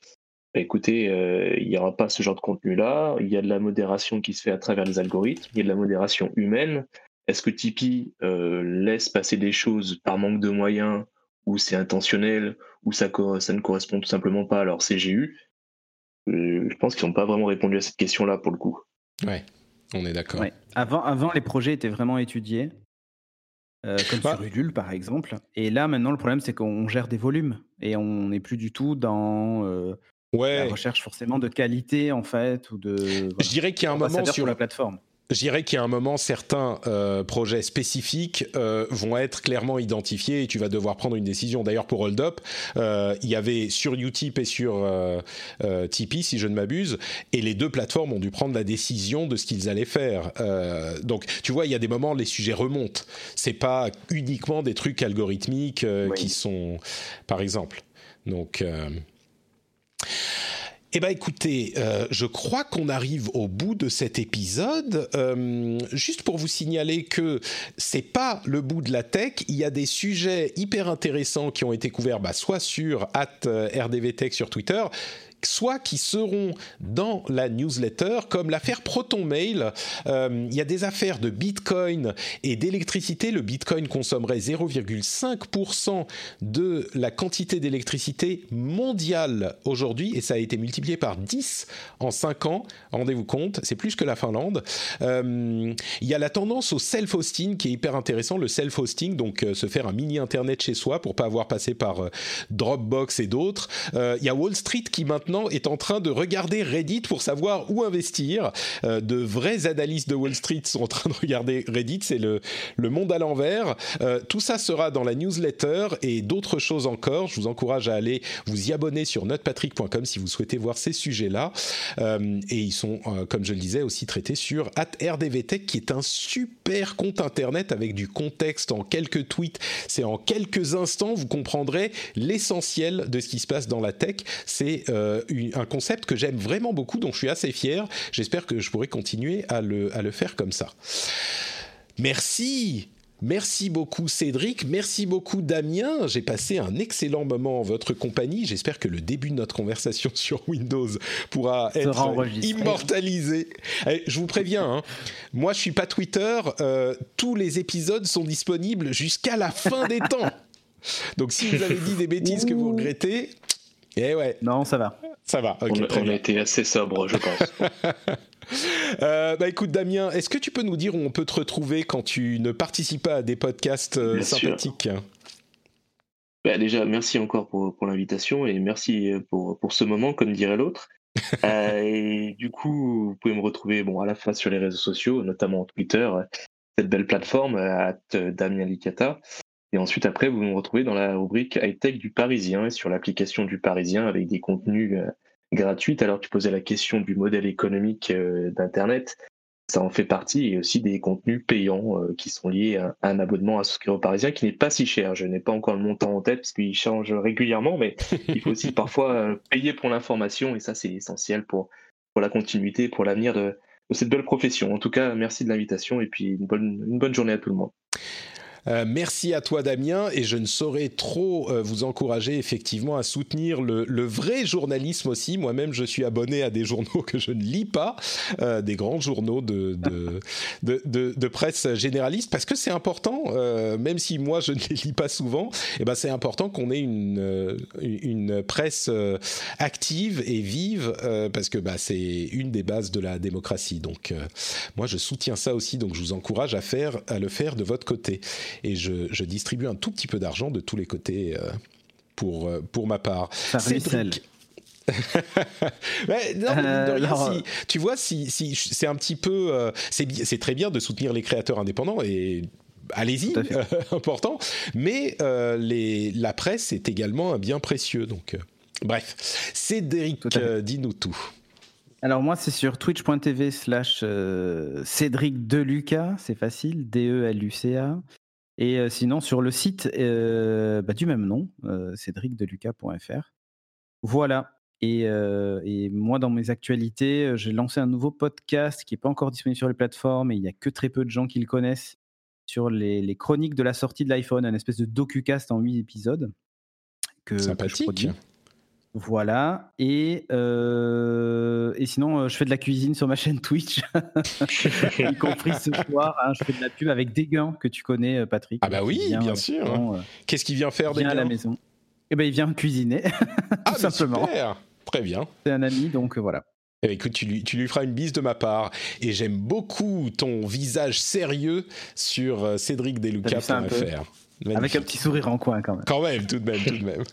bah, écoutez euh, il n'y aura pas ce genre de contenu là. Il y a de la modération qui se fait à travers les algorithmes. Il y a de la modération humaine. Est-ce que Tipeee laisse passer des choses par manque de moyens ou c'est intentionnel ou ça, ne correspond tout simplement pas à leur CGU Je pense qu'ils n'ont pas vraiment répondu à cette question-là pour le coup. Ouais, on est d'accord. Ouais. Avant, avant, les projets étaient vraiment étudiés, euh, comme Bah. sur Ulule par exemple. Et là, maintenant, le problème, c'est qu'on gère des volumes et on n'est plus du tout dans euh, la recherche forcément de qualité en fait ou de. je dirais qu'il y a un moment sur la plateforme. Je dirais qu'il y a un moment, certains euh, projets spécifiques euh, vont être clairement identifiés et tu vas devoir prendre une décision. D'ailleurs, pour Hold Up, euh, il y avait sur Utip et sur euh, euh, Tipeee, si je ne m'abuse, et les deux plateformes ont dû prendre la décision de ce qu'ils allaient faire. Euh, donc, tu vois, il y a des moments, les sujets remontent. C'est pas uniquement des trucs algorithmiques euh, Oui. qui sont, par exemple. Donc. Euh, eh ben écoutez, euh, je crois qu'on arrive au bout de cet épisode. Euh, juste pour vous signaler que c'est pas le bout de la tech. Il y a des sujets hyper intéressants qui ont été couverts, bah, soit sur @rdvtech sur Twitter, soit qui seront dans la newsletter, comme l'affaire Proton Mail. Euh, il y a des affaires de Bitcoin et d'électricité. Le Bitcoin consommerait 0,5% de la quantité d'électricité mondiale aujourd'hui, et ça a été multiplié par 10 en 5 ans. Rendez-vous compte, c'est plus que la Finlande. Euh, il y a la tendance au self-hosting qui est hyper intéressant. Le self-hosting, donc euh, se faire un mini internet chez soi pour pas avoir passé par Dropbox et d'autres. Il y a Wall Street qui maintenant est en train de regarder Reddit pour savoir où investir. Euh, de vrais analystes de Wall Street sont en train de regarder Reddit. C'est le, le monde à l'envers. Euh, tout ça sera dans la newsletter et d'autres choses encore. Je vous encourage à aller vous y abonner sur notepatrick.com si vous souhaitez voir ces sujets-là. Euh, et ils sont, comme je le disais, aussi traités sur @rdvtech, qui est un super compte internet avec du contexte en quelques tweets. C'est en quelques instants, vous comprendrez l'essentiel de ce qui se passe dans la tech. C'est une- un concept que j'aime vraiment beaucoup, dont je suis assez fier. J'espère que je pourrai continuer à le, à le faire comme ça. Merci Merci beaucoup Cédric, merci beaucoup Damien. J'ai passé un excellent moment en votre compagnie. J'espère que le début de notre conversation sur Windows pourra être immortalisé. Eh, je vous préviens, hein, moi je suis pas Twitter. euh, tous les épisodes sont disponibles jusqu'à la fin des temps. Donc si vous avez dit des bêtises que vous regrettez, eh ouais, Non, ça va. Ça va. Ok, on, très on bien. a été assez sobre, je pense. *laughs* Euh, bah écoute Damien, est-ce que tu peux nous dire où on peut te retrouver quand tu ne participes pas à des podcasts euh, sûr. sympathiques? Bah, déjà, merci encore pour, pour l'invitation et merci euh, pour, pour ce moment, comme dirait l'autre. *laughs* Euh, et du coup, vous pouvez me retrouver bon, à la fois sur les réseaux sociaux, notamment Twitter, cette belle plateforme, at Damien Licata. Et ensuite, après, vous me retrouvez dans la rubrique high-tech du Parisien et sur l'application du Parisien avec des contenus euh, gratuits. Alors, tu posais la question du modèle économique euh, d'Internet. ça en fait partie et aussi des contenus payants qui sont liés à, un abonnement à Souscrire au Parisien qui n'est pas si cher. Je n'ai pas encore le montant en tête parce qu'il change régulièrement, mais il faut aussi *laughs* parfois payer pour l'information et ça c'est essentiel pour, pour la continuité, pour l'avenir de, de cette belle profession. En tout cas, merci de l'invitation et puis une bonne, une bonne journée à tout le monde. Euh, merci à toi Damien et je ne saurais trop euh, vous encourager effectivement à soutenir le, le vrai journalisme aussi. Moi-même je suis abonné à des journaux que je ne lis pas, euh, des grands journaux de, de, *laughs* de, de, de presse généraliste parce que c'est important, même si moi je ne les lis pas souvent, eh ben c'est important qu'on ait une, une presse active et vive parce que bah, c'est une des bases de la démocratie. Donc moi je soutiens ça aussi, donc je vous encourage à, faire, à le faire de votre côté et je, distribue un tout petit peu d'argent de tous les côtés euh, pour, euh, pour ma part. Cédric, *laughs* non, euh, tu vois, si, si c'est un petit peu, c'est très bien de soutenir les créateurs indépendants et allez-y, *laughs* important. Mais les, la presse est également un bien précieux. Donc, bref, Cédric, dis-nous tout. Alors moi, c'est sur twitch.tv slash Cédric Deluca, c'est facile, D-E-L-U-C-A. Et sinon, sur le site bah, du même nom, cédricdeluca.fr. Voilà. Et, moi, dans mes actualités, j'ai lancé un nouveau podcast qui n'est pas encore disponible sur les plateformes et il n'y a que très peu de gens qui le connaissent sur les, chroniques de la sortie de l'iPhone, un espèce de docu-cast en 8 épisodes. Que, Sympathique. Voilà. Et, euh, et sinon, euh, je fais de la cuisine sur ma *laughs* chaîne Twitch, *laughs* y compris ce soir. Hein, je fais de la pub avec Déguin, que tu connais, euh, Patrick. Ah, bah oui, bien sûr. Qu'est-ce qu'il vient faire, Déguin à la maison. Eh ben, il vient cuisiner, *laughs* ah, tout simplement. Super. Très bien. C'est un ami, donc voilà. Eh ben, écoute, tu lui, tu lui, feras une bise de ma part. Et j'aime beaucoup ton visage sérieux sur cédricdeluca.fr. Avec un petit sourire en coin quand même. Quand même, tout de même, tout de même.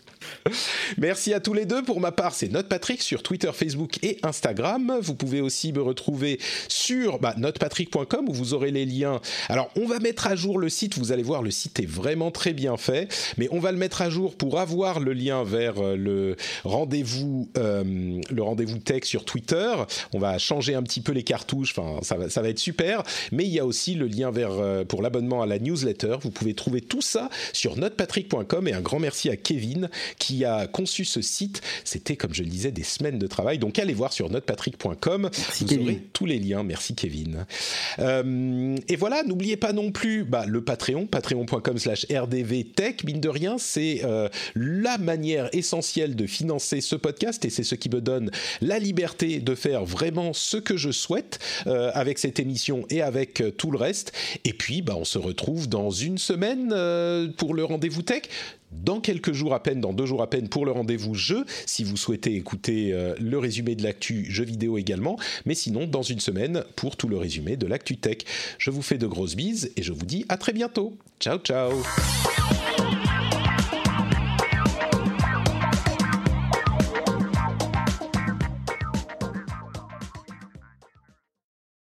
*laughs* Merci à tous les deux. Pour ma part, c'est Note Patrick sur Twitter, Facebook et Instagram. Vous pouvez aussi me retrouver sur bah, notepatrick.com où vous aurez les liens. Alors, on va mettre à jour le site. Vous allez voir, le site est vraiment très bien fait. Mais on va le mettre à jour pour avoir le lien vers euh, le rendez-vous, euh, le rendez-vous tech sur Twitter. On va changer un petit peu les cartouches. Enfin, ça va, ça va être super. Mais il y a aussi le lien vers euh, pour l'abonnement à la newsletter. Vous pouvez trouver tout ça sur notepatrick.com et un grand merci à Kevin qui a conçu ce site. C'était, comme je le disais, des semaines de travail. Donc allez voir sur notepatrick.com. Vous aurez tous les liens. Merci Kevin. Euh, et voilà, n'oubliez pas non plus bah, le Patreon, patreon.com slash rdvtech. Mine de rien, c'est euh, la manière essentielle de financer ce podcast et c'est ce qui me donne la liberté de faire vraiment ce que je souhaite euh, avec cette émission et avec tout le reste. Et puis, bah, on se retrouve dans une semaine pour le rendez-vous tech dans quelques jours à peine, dans deux jours à peine pour le rendez-vous jeu, si vous souhaitez écouter euh, le résumé de l'actu jeu vidéo également, mais sinon dans une semaine pour tout le résumé de l'actu tech. Je vous fais de grosses bises et je vous dis à très bientôt. Ciao ciao